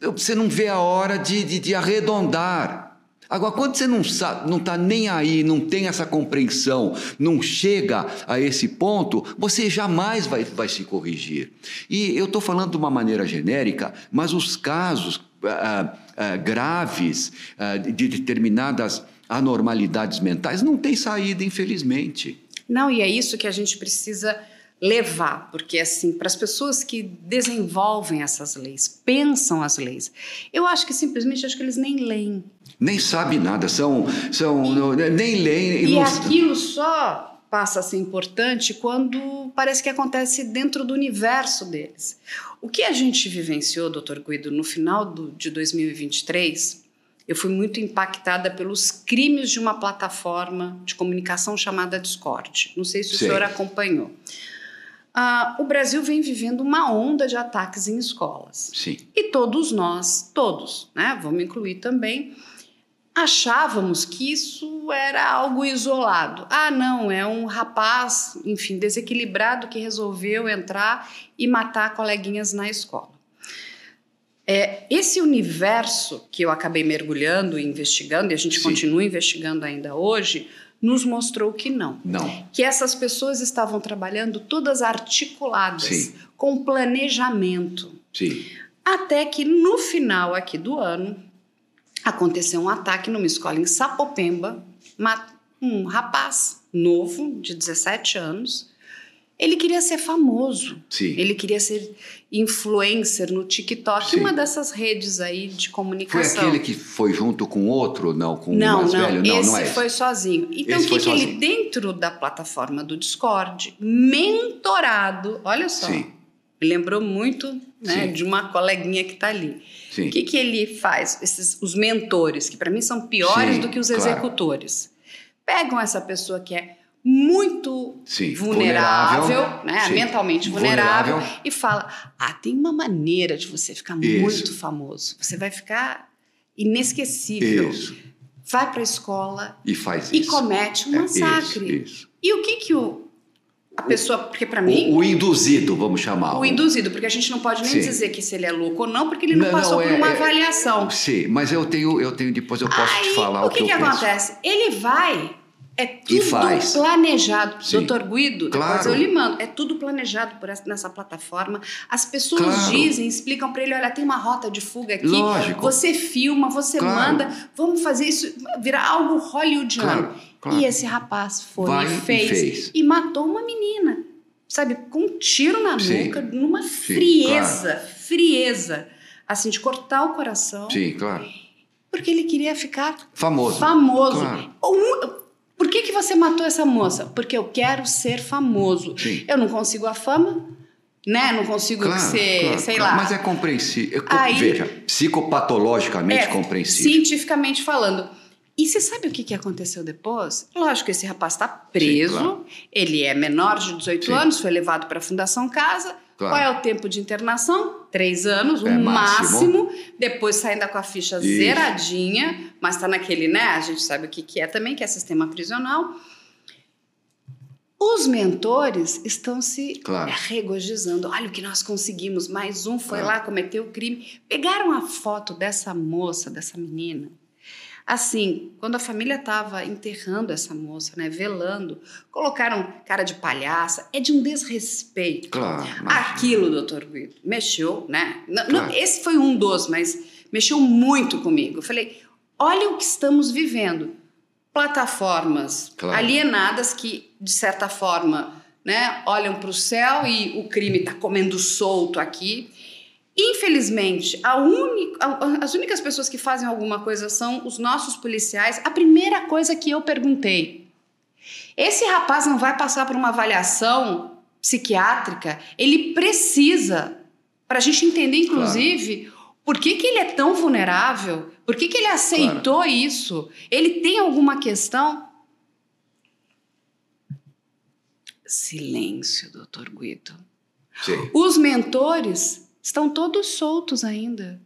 você não vê a hora de, de, de arredondar. Agora, quando você não sabe, não está nem aí, não tem essa compreensão, não chega a esse ponto, você jamais vai, vai se corrigir. E eu estou falando de uma maneira genérica, mas os casos ah, ah, graves ah, de determinadas anormalidades mentais não têm saída, infelizmente. Não, e é isso que a gente precisa levar, porque assim, para as pessoas que desenvolvem essas leis, pensam as leis, eu acho que simplesmente acho que eles nem leem. Nem sabem nada, são, são e, nem leem. E, e aquilo só passa a ser importante quando parece que acontece dentro do universo deles. O que a gente vivenciou, doutor Guido, no final do, de 2023, eu fui muito impactada pelos crimes de uma plataforma de comunicação chamada Discord. Não sei se o Sim. senhor acompanhou. Uh, o Brasil vem vivendo uma onda de ataques em escolas. Sim. E todos nós, todos, né, vamos incluir também, achávamos que isso era algo isolado. Ah, não, é um rapaz, enfim, desequilibrado que resolveu entrar e matar coleguinhas na escola. É, esse universo que eu acabei mergulhando e investigando, e a gente Sim. continua investigando ainda hoje, nos mostrou que não. Não. Que essas pessoas estavam trabalhando todas articuladas, Sim. com planejamento. Sim. Até que no final aqui do ano aconteceu um ataque numa escola em Sapopemba, um rapaz novo de 17 anos ele queria ser famoso. Sim. Ele queria ser influencer no TikTok, Sim. uma dessas redes aí de Foi comunicação. aquele que foi junto com outro, não, com não, o mais não, velho? Não, esse não é esse. foi sozinho. Então, o que, foi que ele, dentro da plataforma do Discord, mentorado, olha só, Sim. me lembrou muito né, de uma coleguinha que está ali. Sim. O que, que ele faz? Esses, os mentores, que para mim são piores Sim, do que os claro. executores, pegam essa pessoa que é muito Sim, vulnerável, vulnerável, né, sim, mentalmente vulnerável, vulnerável. e fala: ah, tem uma maneira de você ficar Isso. muito famoso. Você vai ficar inesquecível. Isso. Vai para a escola E faz e isso. comete um É, massacre. Isso, isso. E o que que o a pessoa, porque para mim O, o induzido, vamos chamar. o induzido, porque a gente não pode nem Sim. dizer que se ele é louco ou não, porque ele não, Não, passou não, por é- uma é- avaliação. Sim, mas eu tenho, eu tenho depois eu posso Aí, te falar o que, que, que eu penso. acontece? Ele vai, é tudo planejado. Sim. Doutor Guido, Claro. eu lhe mando. É tudo planejado por essa, nessa plataforma. As pessoas Claro. dizem, explicam para ele: olha, tem uma rota de fuga aqui. Lógico. Você filma, você Claro. manda, vamos fazer isso, virar algo hollywoodiano. Claro. E esse rapaz foi Vai e e fez, fez. e matou uma menina. Sabe, com um tiro na Sim. nuca, numa Sim, frieza, frieza. Assim, de cortar o coração. Sim, claro. Porque ele queria ficar Famoso. famoso. Um- por que, que você matou essa moça? Porque eu quero ser famoso. Sim. Eu não consigo a fama, né? Não consigo Claro, ser, claro, sei claro. lá. Mas é compreensível. É Aí- Veja, psicopatologicamente É, compreensível. Cientificamente falando. E você sabe o que, que aconteceu depois? Lógico, esse rapaz está preso, Sim, ele é menor de 18 Sim. anos, foi levado para a Fundação Casa. Qual é o tempo de internação? Três anos, o É, máximo. máximo. Depois sai ainda com a ficha Isso. zeradinha, mas está naquele, né? A gente sabe o que, que é também, que é sistema prisional. Os mentores estão se Claro. regozijando. Olha o que nós conseguimos. Mais um foi Claro. lá, cometeu o crime. Pegaram a foto dessa moça, dessa menina. Assim, quando a família estava enterrando essa moça, né, velando, colocaram cara de palhaça. É de um desrespeito. Claro. Aquilo, doutor Guido, mexeu, né? Não- não- Claro. esse foi um dos, mas mexeu muito comigo. Eu falei, olha o que estamos vivendo. Plataformas Claro. alienadas que, de certa forma, né, olham para o céu e o crime está comendo solto aqui. Infelizmente, as únicas pessoas que fazem alguma coisa são os nossos policiais. A primeira coisa que eu perguntei: esse rapaz não vai passar por uma avaliação psiquiátrica? Ele precisa, para a gente entender, inclusive, por que, que ele é tão vulnerável? Por que, que ele aceitou isso? Ele tem alguma questão? Silêncio, doutor Guido. Sim. Os mentores estão todos soltos ainda.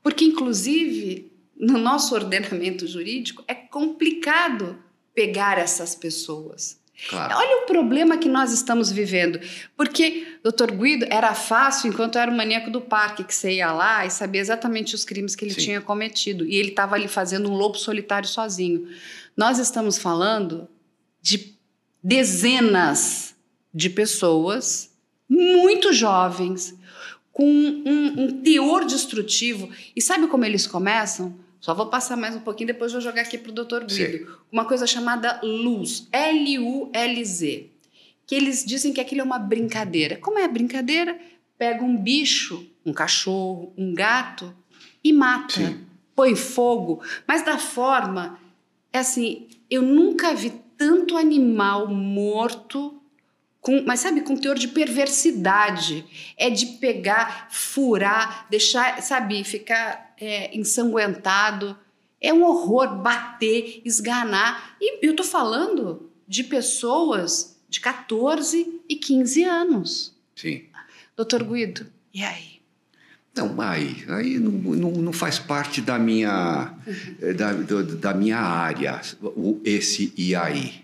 Porque, inclusive, no nosso ordenamento jurídico, é complicado pegar essas pessoas. Claro. Olha o problema que nós estamos vivendo. Porque, doutor Guido, era fácil enquanto era o maníaco do parque, que você ia lá e sabia exatamente os crimes que ele Sim. tinha cometido. E ele estava ali fazendo um lobo solitário sozinho. Nós estamos falando de dezenas de pessoas muito jovens, com um, um teor destrutivo. E sabe como eles começam? Só vou passar mais um pouquinho, depois vou jogar aqui para o doutor Guido. Uma coisa chamada luz, L-U-L-Z. Que eles dizem que aquilo é uma brincadeira. Como é a brincadeira? Pega um bicho, um cachorro, um gato e mata. Sim. Põe fogo. Mas da forma. É assim, eu nunca vi tanto animal morto com, mas sabe, com teor de perversidade. É de pegar, furar, deixar, sabe, ficar é, ensanguentado. É um horror bater, esganar. E eu tô falando de pessoas de 14 e 15 anos. Sim. Doutor Guido, e aí? Não, aí, aí não, não, não faz parte da minha, eh, da, da minha área, esse e aí.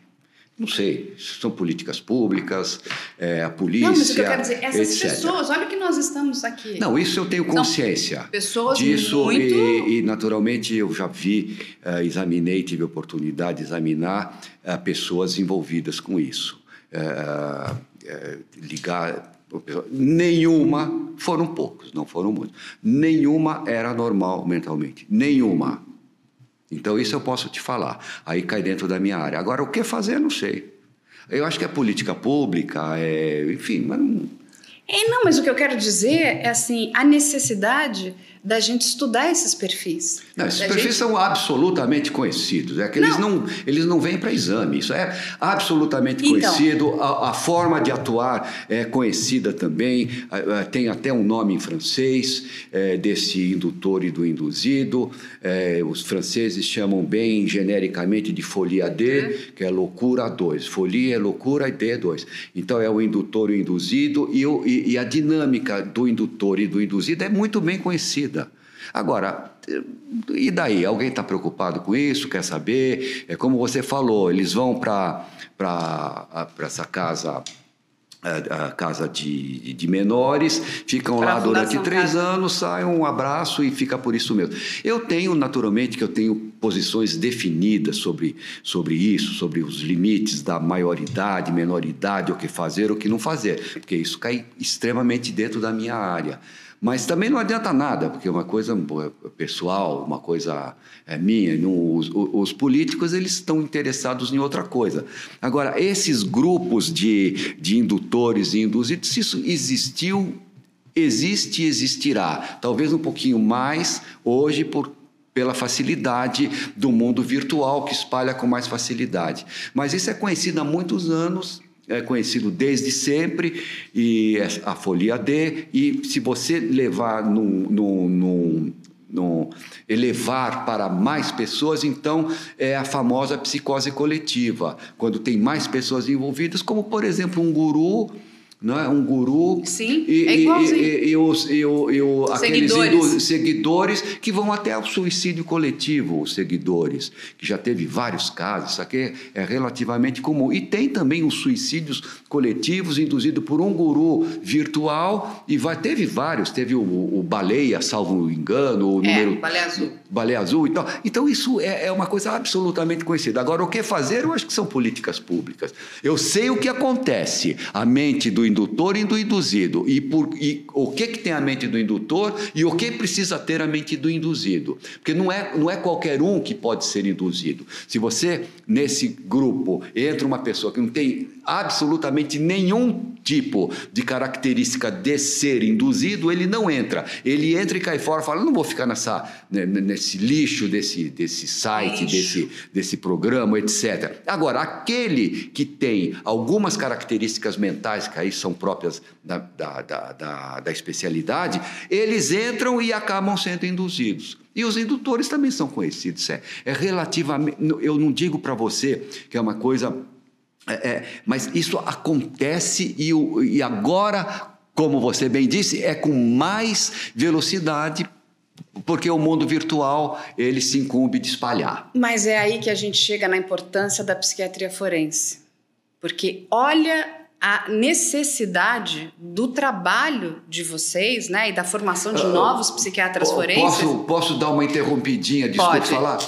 Não sei, são políticas públicas, é, a polícia, Não, mas o que eu quero dizer, essas etc. pessoas, olha o que nós estamos aqui. Não, isso eu tenho consciência. pessoas disso muito. e, e, naturalmente eu já vi, eh, examinei, tive oportunidade de examinar eh, pessoas envolvidas com isso. Eh, ligar Nenhuma, foram poucos, não foram muitos. Nenhuma era normal mentalmente. Nenhuma. Então, isso eu posso te falar. Aí cai dentro da minha área. Agora, o que fazer, não sei. Eu acho que é política pública, é, enfim, mas não. É, não, mas o que eu quero dizer é assim, a necessidade da gente estudar esses perfis. Não, esses perfis gente... são absolutamente conhecidos. É que eles não, eles não vêm para exame. Isso é absolutamente Então. conhecido. A, a forma de atuar é conhecida também. Tem até um nome em francês eh, desse indutor e do induzido. Eh, os franceses chamam bem genericamente de folia D, que é loucura 2. Folia é loucura e D é 2. Então é o indutor e o induzido. E, o- e- e a dinâmica do indutor e do induzido é muito bem conhecida. Agora, e daí? Alguém está preocupado com isso? Quer saber? É como você falou, eles vão para essa casa. A, a casa de, de menores, ficam Pra lá durante três Casa. anos, sai um abraço e fica por isso mesmo. Eu tenho, naturalmente, que eu tenho posições definidas sobre, sobre isso, sobre os limites da maioridade, menoridade, o que fazer, o que não fazer, porque isso cai extremamente dentro da minha área. Mas também não adianta nada, porque é uma coisa pô, pessoal, uma coisa é, minha. os, os- os políticos eles estão interessados em outra coisa. Agora, esses grupos de, de indutores e induzidos, isso existiu, existe e existirá. Talvez um pouquinho mais hoje por pela facilidade do mundo virtual que espalha com mais facilidade. Mas isso é conhecido há muitos anos, é conhecido desde sempre, e é a folia D, e se você levar num, num, num, num- elevar para mais pessoas, então é a famosa psicose coletiva, quando tem mais pessoas envolvidas, como por exemplo um guru, não é? um guru Sim, e, é e- igualzinho. e- e os, e o- e o- aqueles Seguidores. seguidores que vão até o suicídio coletivo, os seguidores, que já teve vários casos, isso aqui é relativamente comum. E tem também os suicídios coletivos induzidos por um guru virtual, e vai, teve vários, teve o, o Baleia, salvo engano, o É, número. Baleia Azul. Baleia Azul e tal. Então, isso é, é uma coisa absolutamente conhecida. Agora, o que fazer, eu acho que são políticas públicas. Eu sei o que acontece, a mente do indutor e do induzido, e, por, e o que, que tem a mente do indutor e o que precisa ter a mente do induzido. Porque não é, não é qualquer um que pode ser induzido. Se você, nesse grupo, entra uma pessoa que não tem absolutamente nenhum tipo de característica de ser induzido, ele não entra. Ele entra e cai fora, fala: não vou ficar nessa, né, nesse lixo desse, desse site, Lixo. desse, desse programa, etc. Agora, aquele que tem algumas características mentais, que aí são próprias da, da, da, da, da especialidade, eles entram e acabam sendo induzidos. E os indutores também são conhecidos. É, é relativamente. Eu não digo para você que é uma coisa. É, é, mas isso acontece e, e agora, como você bem disse, é com mais velocidade, porque o mundo virtual ele se incumbe de espalhar. Mas é aí que a gente chega na importância da psiquiatria forense. Porque olha a necessidade do trabalho de vocês, né, e da formação de novos psiquiatras forenses. Posso, posso dar uma interrompidinha, desculpe Pode. falar?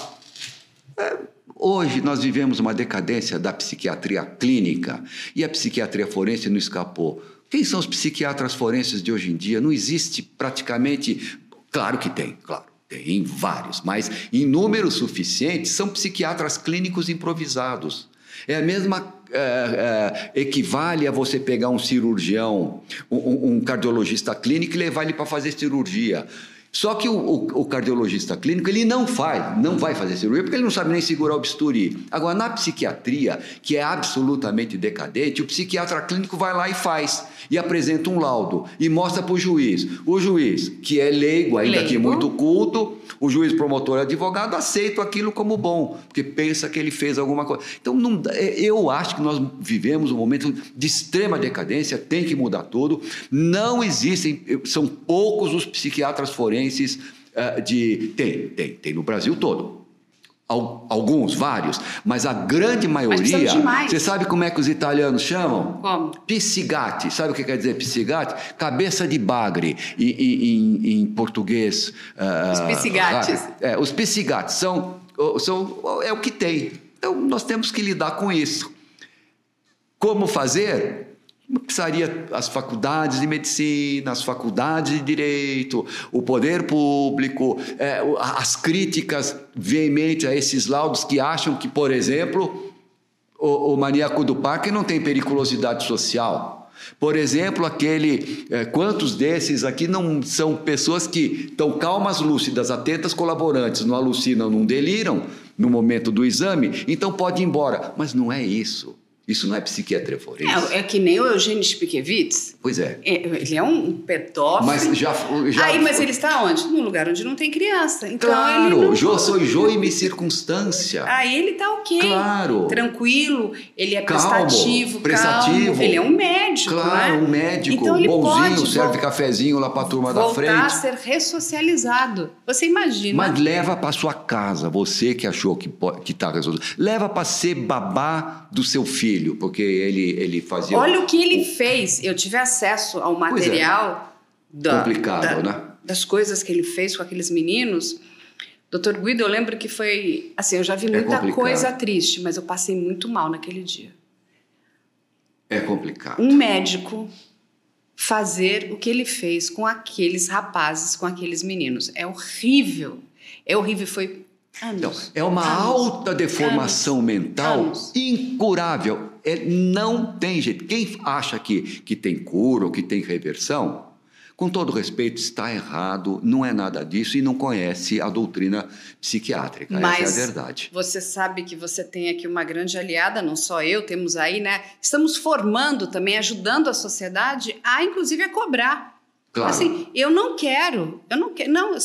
É, hoje nós vivemos uma decadência da psiquiatria clínica e a psiquiatria forense não escapou. Quem são os psiquiatras forenses de hoje em dia? Não existe praticamente. Claro que tem, claro. Tem vários, mas em números suficientes são psiquiatras clínicos improvisados. É a mesma. é, é, equivale a você pegar um cirurgião, um- um cardiologista clínico e levar ele para fazer cirurgia. Só que o, o- o cardiologista clínico ele não faz, não vai fazer cirurgia porque ele não sabe nem segurar o bisturi. Agora, na psiquiatria, que é absolutamente decadente, o psiquiatra clínico vai lá e faz, e apresenta um laudo, e mostra para o juiz. O juiz, que é leigo, ainda que Leigo. muito culto, o juiz promotor e advogado aceita aquilo como bom, porque pensa que ele fez alguma coisa. Então, não é, eu acho que nós vivemos um momento de extrema decadência, tem que mudar tudo. Não existem, são poucos os psiquiatras forenses ah, de. Tem, tem, tem no Brasil todo. Al- Alguns, vários, mas a grande maioria. Você sabe como é que os italianos chamam? Como? Piscigate, sabe o que quer dizer piscigate? Cabeça de bagre, em, em- em- em português. ah, Os pisigates. rápido. É, os pisigates são, são, é o que tem. Então, nós temos que lidar com isso. Como fazer? Precisaria as faculdades de medicina, as faculdades de direito, o poder público, é, as críticas veementes a esses laudos que acham que, por exemplo, o, o maníaco do parque não tem periculosidade social. Por exemplo, aquele. É, quantos desses aqui não são pessoas que estão calmas, lúcidas, atentas, colaborantes, não alucinam, não deliram no momento do exame, então pode ir embora. Mas não é isso. Isso não é psiquiatria forense. É, é que nem o Eugênio Spikevitz. Pois é. é. Ele é um pedófilo. Mas já, já Aí, mas ele está onde? Num lugar onde não tem criança. Então, claro, não... jo sou jo e me circunstância. Aí ele está ok. Claro. Tranquilo, ele é calmo, prestativo, prestativo. Calmo. Ele é um médico, Claro, né? um médico então, ele bonzinho, pode serve cafezinho lá para a turma da frente. Voltar a ser ressocializado. Você imagina. Mas leva para sua casa, você que achou que está resolvido. Leva para ser babá do seu filho, porque ele ele, fazia. Olha o que ele fez. Eu tive acesso ao material é. da, complicado, da, né? das coisas que ele fez com aqueles meninos. Doutor Guido, eu lembro que foi. Assim, eu já vi muita é coisa triste, mas eu passei muito mal naquele dia. É complicado. Um médico fazer o que ele fez com aqueles rapazes, com aqueles meninos. É horrível. É horrível. Foi Anos, então, é uma anos, alta deformação anos, mental incurável. É, não tem jeito. Quem acha que, que tem cura ou que tem reversão, com todo respeito, está errado, não é nada disso e não conhece a doutrina psiquiátrica. Mas Essa é a verdade. Você sabe que você tem aqui uma grande aliada, não só eu, temos aí, né? Estamos formando também, ajudando a sociedade a, inclusive, a cobrar. Claro. Assim, eu não quero, eu não quero, não,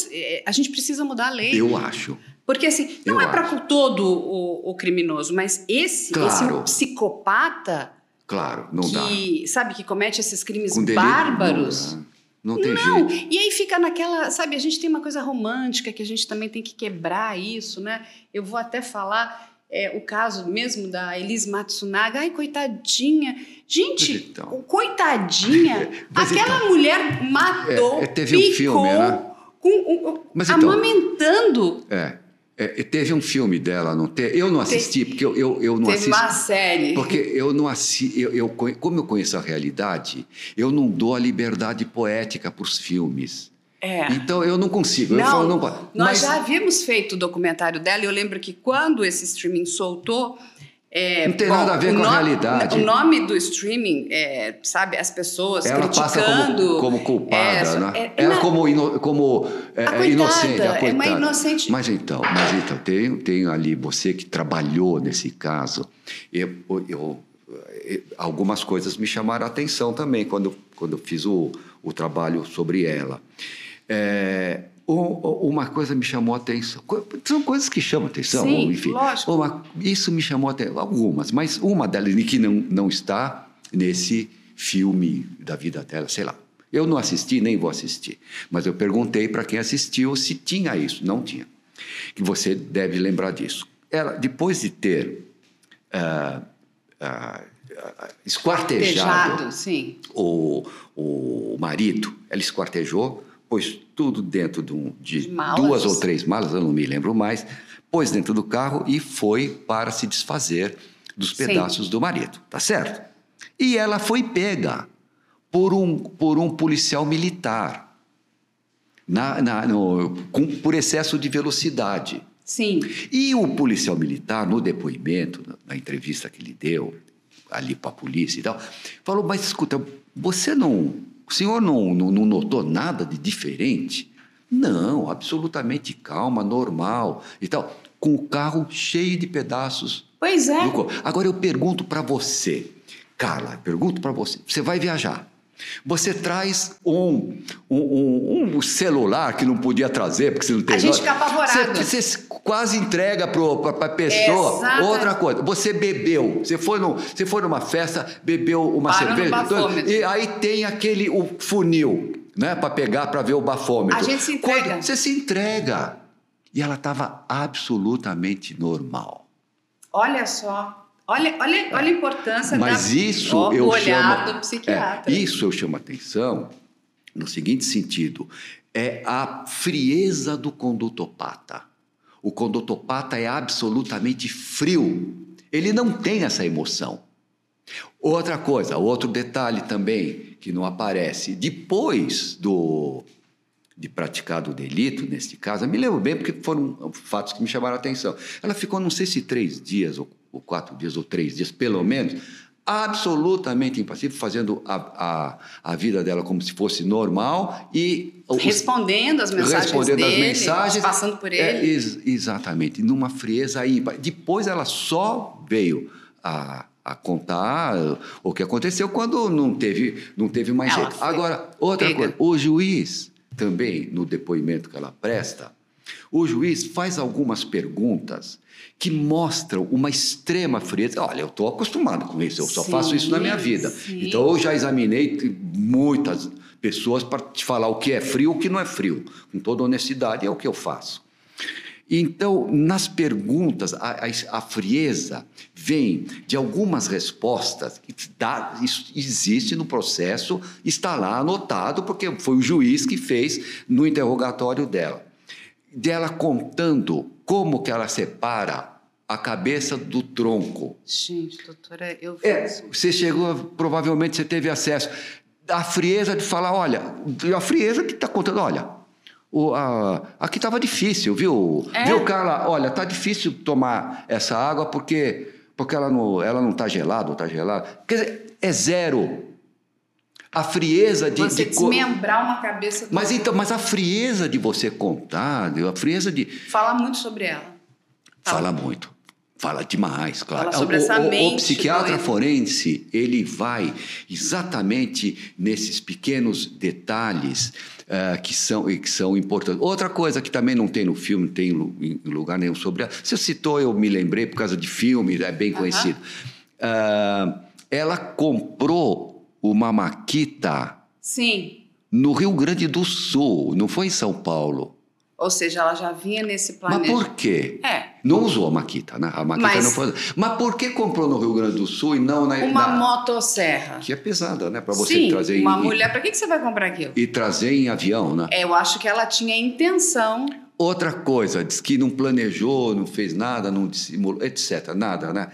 a gente precisa mudar a lei. Eu acho. Porque assim, não Eu é para todo o, o criminoso, mas esse, Claro. esse psicopata Claro, não dá. que, sabe, que comete esses crimes delírio, bárbaros. Não, não tem Não, jeito. e aí fica naquela, sabe, a gente tem uma coisa romântica que a gente também tem que quebrar isso, né? Eu vou até falar é, o caso mesmo da Elise Matsunaga, ai, coitadinha. Gente, então. coitadinha, aquela então. mulher matou, É, é, teve um picou, filme, né? com, um- um- Mas então. amamentando. É, é, teve um filme dela, não teve? Eu não assisti, porque eu, eu, eu não Teve assisto. uma série. Porque eu não assisto, eu, eu, como eu conheço a realidade, eu não dou a liberdade poética para os filmes. É. Então eu não consigo. eu Não, falo, não, nós mas, já havíamos feito o documentário dela e eu lembro que quando esse streaming soltou. É, Não tem nada a ver com a realidade. O nome do streaming, é, sabe, as pessoas ela criticando. como, como culpada, é, né? é, ela na- como, ino- como é, A é, inocente, a é uma inocente. Mas então, mas então tem, tem ali você que trabalhou nesse caso. Eu, eu- eu- algumas coisas me chamaram a atenção também quando, quando eu fiz o, o trabalho sobre ela. É, uma coisa me chamou a atenção. São coisas que chamam a atenção, Sim, enfim. lógico. Uma- isso me chamou a atenção. Algumas, mas uma delas que não, não está nesse filme da vida dela, sei lá. Eu não assisti, nem vou assistir. Mas eu perguntei para quem assistiu se tinha isso. Não tinha. Que você deve lembrar disso. Ela, depois de ter ah, ah, esquartejado o, o marido, ela esquartejou, pôs tudo dentro de, um- de malas. duas ou três malas, eu não me lembro mais, pôs dentro do carro e foi para se desfazer dos Sim. pedaços do marido, tá certo? E ela foi pega por um, por um policial militar, na, na- no- com- por excesso de velocidade. Sim. E o policial militar, no depoimento, na, na entrevista que ele deu ali para a polícia e tal, falou: Mas escuta, você não. O senhor não, não, não notou nada de diferente? Não, absolutamente calma, normal e tal. Com o carro cheio de pedaços Pois é. Agora eu pergunto para você, Carla, pergunto para você: você vai viajar. Você traz um, um, um- um celular que não podia trazer, porque você não tem A gente nota. fica apavorado. Você, você quase entrega para a pessoa Exato. outra coisa. Você bebeu, você foi, no, você foi numa festa, bebeu uma cerveja. e aí tem aquele o funil, né, para pegar, para ver o bafômetro. A gente se entrega. Quando você se entrega. E ela estava absolutamente normal. Olha só. Olha, olha, olha a importância Mas da, isso ó, eu do olhar chamo, do psiquiatra. é, isso eu chamo atenção no seguinte sentido: é a frieza do condutopata. O condutopata é absolutamente frio. Ele não tem essa emoção. Outra coisa, outro detalhe também que não aparece. Depois do de praticado o delito, neste caso, eu me lembro bem porque foram fatos que me chamaram a atenção. Ela ficou, não sei se três dias, ou, ou quatro dias, ou três dias, pelo menos, absolutamente impassível, fazendo a, a, a vida dela como se fosse normal e... Respondendo as mensagens respondendo dele, as mensagens, passando por é, ele. ex- exatamente, numa frieza ímpar. Depois ela só veio a, a contar o que aconteceu quando não teve, não teve mais Ela jeito. Agora, outra pega. coisa, o juiz também, no depoimento que ela presta, o juiz faz algumas perguntas que mostram uma extrema frieza. Olha, eu estou acostumado com isso, eu só Sim, faço isso na minha vida. sim. Então, eu já examinei muitas pessoas para te falar o que é frio e o que não é frio. Com toda honestidade, é o que eu faço. Então, nas perguntas, a, a- a frieza vem de algumas respostas que dá- isso existe no processo, está lá anotado, porque foi o juiz que fez no interrogatório dela. Dela contando como que ela separa a cabeça do tronco. Gente, doutora, eu É, fiz... você chegou, provavelmente você teve acesso. A frieza de falar, olha, a frieza que está contando, olha, o, a, aqui estava difícil, viu? É? Viu, Carla? Olha, tá difícil tomar essa água porque, porque ela não ela não está gelada ou está gelada. Quer dizer, é zero. A frieza de. Você de desmembrar uma cabeça do mas então, mas a frieza de você contar, a frieza de. Fala muito sobre ela. Fala muito. Fala demais, claro. Fala sobre o, essa o- o mente psiquiatra doida. forense, ele vai exatamente nesses pequenos detalhes ah, que, são, que são importantes. Outra coisa que também não tem no filme, não tem em lugar nenhum sobre ela. Você citou, eu me lembrei por causa de filme, é bem conhecido. Ah, ela comprou uma maquita Sim. no Rio Grande do Sul, não foi em São Paulo. Ou seja, ela já vinha nesse Mas planejamento. por quê? É. Não usou a Maquita, né? A Maquita Mas- não foi. Mas por que comprou no Rio Grande do Sul e não na. Uma na- motosserra. Que é pesada, né? Para você Sim, trazer uma em, mulher. Pra que, que você vai comprar aquilo? e trazer em avião, né? É, eu acho que ela tinha intenção. Outra coisa, diz que não planejou, não fez nada, não dissimulou, etc. Nada, né?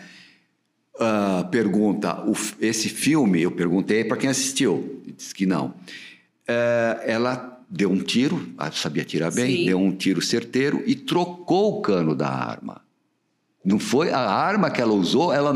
Ah, pergunta: esse filme, eu perguntei para quem assistiu, disse que não. Eh, ela deu um tiro, ah, sabia tirar bem, Sim. deu um tiro certeiro e trocou o cano da arma. Não foi a arma que ela usou, ela,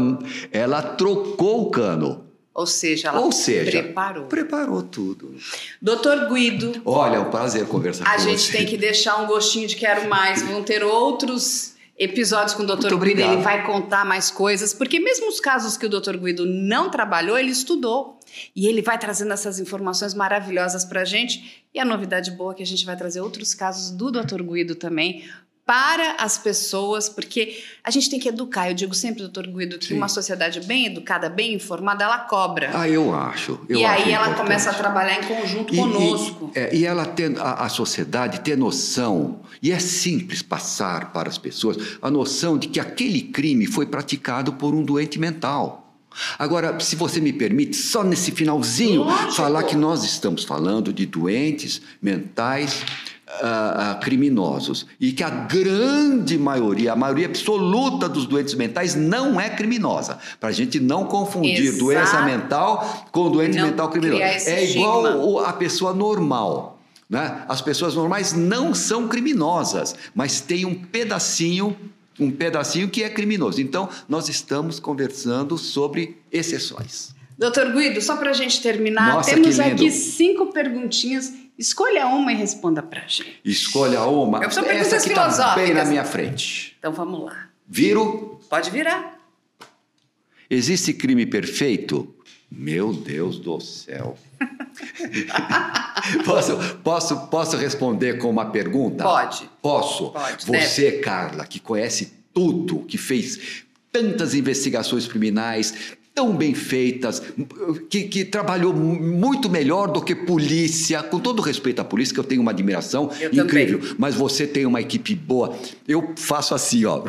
ela trocou o cano. Ou seja, ela Ou seja, preparou. preparou tudo. Doutor Guido, Olha, é um prazer conversar a com gente você. tem que deixar um gostinho de quero mais. Vão ter outros episódios com o Dr. Muito Guido. Ele vai contar mais coisas, porque mesmo os casos que o Dr. Guido não trabalhou, ele estudou. E ele vai trazendo essas informações maravilhosas para a gente. E a novidade boa é que a gente vai trazer outros casos do Dr. Guido também para as pessoas, porque a gente tem que educar. Eu digo sempre, doutor Guido, que Sim. uma sociedade bem educada, bem informada, ela cobra. Ah, eu acho. Eu e acho aí ela importante. começa a trabalhar em conjunto E- conosco. E, é, e ela tem, a, a sociedade ter noção, e é simples passar para as pessoas, a noção de que aquele crime foi praticado por um doente mental. Agora, se você me permite, só nesse finalzinho, Lógico. falar que nós estamos falando de doentes mentais ah, criminosos e que a grande maioria, a maioria absoluta dos doentes mentais não é criminosa. Para a gente não confundir Exato. doença mental com doente Não mental criminoso. É igual a pessoa normal. Né? As pessoas normais não são criminosas, mas tem um pedacinho, um pedacinho que é criminoso. Então, nós estamos conversando sobre exceções. Doutor Guido, só para a gente terminar, Nossa, temos aqui cinco perguntinhas. Escolha uma e responda para a gente. Escolha uma. Eu sou Essa que tá bem na minha frente. Então vamos lá. Viro? Pode virar. Existe crime perfeito? Meu Deus do céu. posso, posso, posso responder com uma pergunta? Pode. Posso? Pode, Você, Carla, que conhece tudo, que fez tantas investigações criminais tão bem feitas, que, que trabalhou mu- muito melhor do que polícia, com todo respeito à polícia, que eu tenho uma admiração Eu incrível, mas você tem uma equipe boa. Eu faço assim, ó,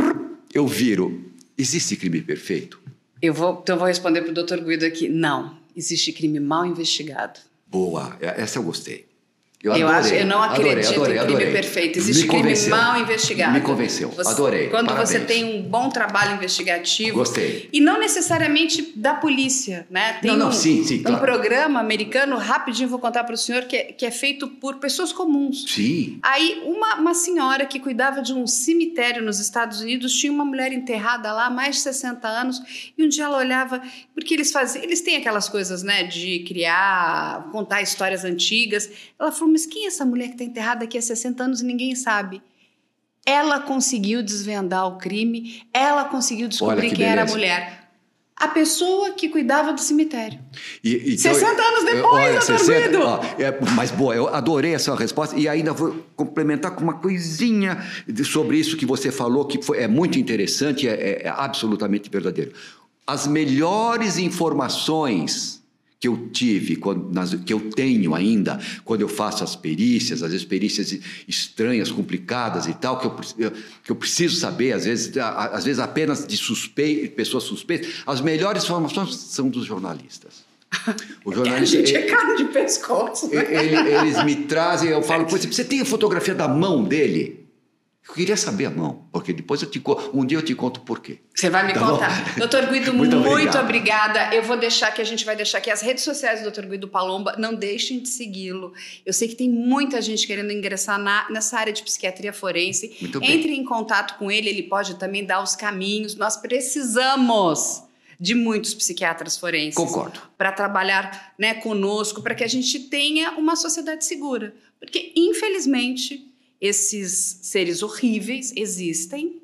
eu viro. Existe crime perfeito? Eu vou, então eu vou responder para o doutor Guido aqui. Não, existe crime mal investigado. Boa, essa eu gostei. Eu, adorei, acho, eu não acredito adorei, adorei, em crime perfeito. Existe Me crime convenceu. mal investigado. Me convenceu. Você- adorei. Quando Parabéns. você tem um bom trabalho investigativo. Gostei. E não necessariamente da polícia, né? Tem Não, não, um, sim, sim, um claro. programa americano, rapidinho vou contar para o senhor, que é, que é feito por pessoas comuns. Sim. Aí, uma, uma senhora que cuidava de um cemitério nos Estados Unidos tinha uma mulher enterrada lá há mais de 60 anos e um dia ela olhava, porque eles faziam, eles têm aquelas coisas, né, de criar, contar histórias antigas. Ela falou: Mas quem é essa mulher que está enterrada aqui há 60 anos e ninguém sabe? Ela conseguiu desvendar o crime, ela conseguiu descobrir que quem era a beleza. mulher. A pessoa que cuidava do cemitério. E, então, 60 anos eu- depois, doutor Guido! ó, é, mas boa, eu adorei essa resposta e ainda vou complementar com uma coisinha de- sobre isso que você falou, que foi, é muito interessante, é, é absolutamente verdadeiro. As melhores informações que eu tive, quando, nas- que eu tenho ainda, quando eu faço as perícias, vezes perícias estranhas, complicadas e tal, que eu, que eu preciso saber, às vezes, a- a- às vezes apenas de suspe, pessoas suspeitas, as melhores informações são dos jornalistas. O A jornalista, gente é carne de pescoço. né? ele- eles me trazem, eu falo, "Pô, você tem a fotografia da mão dele? Eu queria saber a mão, porque depois eu te conto, um dia eu te conto por quê. Você vai me Tá bom? contar. Doutor Guido, Muito muito, obrigada. Eu vou deixar aqui, a gente vai deixar aqui as redes sociais do Doutor Guido Palomba. Não deixem de segui-lo. Eu sei que tem muita gente querendo ingressar na- nessa área de psiquiatria forense. Muito bem. Entre em contato com ele, ele pode também dar os caminhos. Nós precisamos de muitos psiquiatras forenses Concordo. para trabalhar né, conosco, para que a gente tenha uma sociedade segura. Porque, infelizmente, esses seres horríveis existem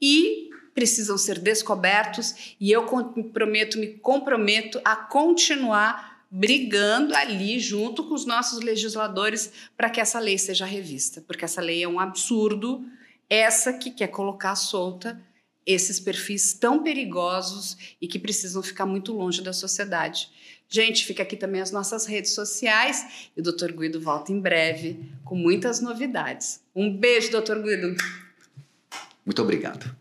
e precisam ser descobertos, e eu com- me prometo, me comprometo a continuar brigando ali junto com os nossos legisladores para que essa lei seja revista, porque essa lei é um absurdo, essa que quer colocar solta esses perfis tão perigosos e que precisam ficar muito longe da sociedade. Gente, fica aqui também as nossas redes sociais e o Dr. Guido volta em breve com muitas novidades. Um beijo, Dr. Guido. Muito obrigado.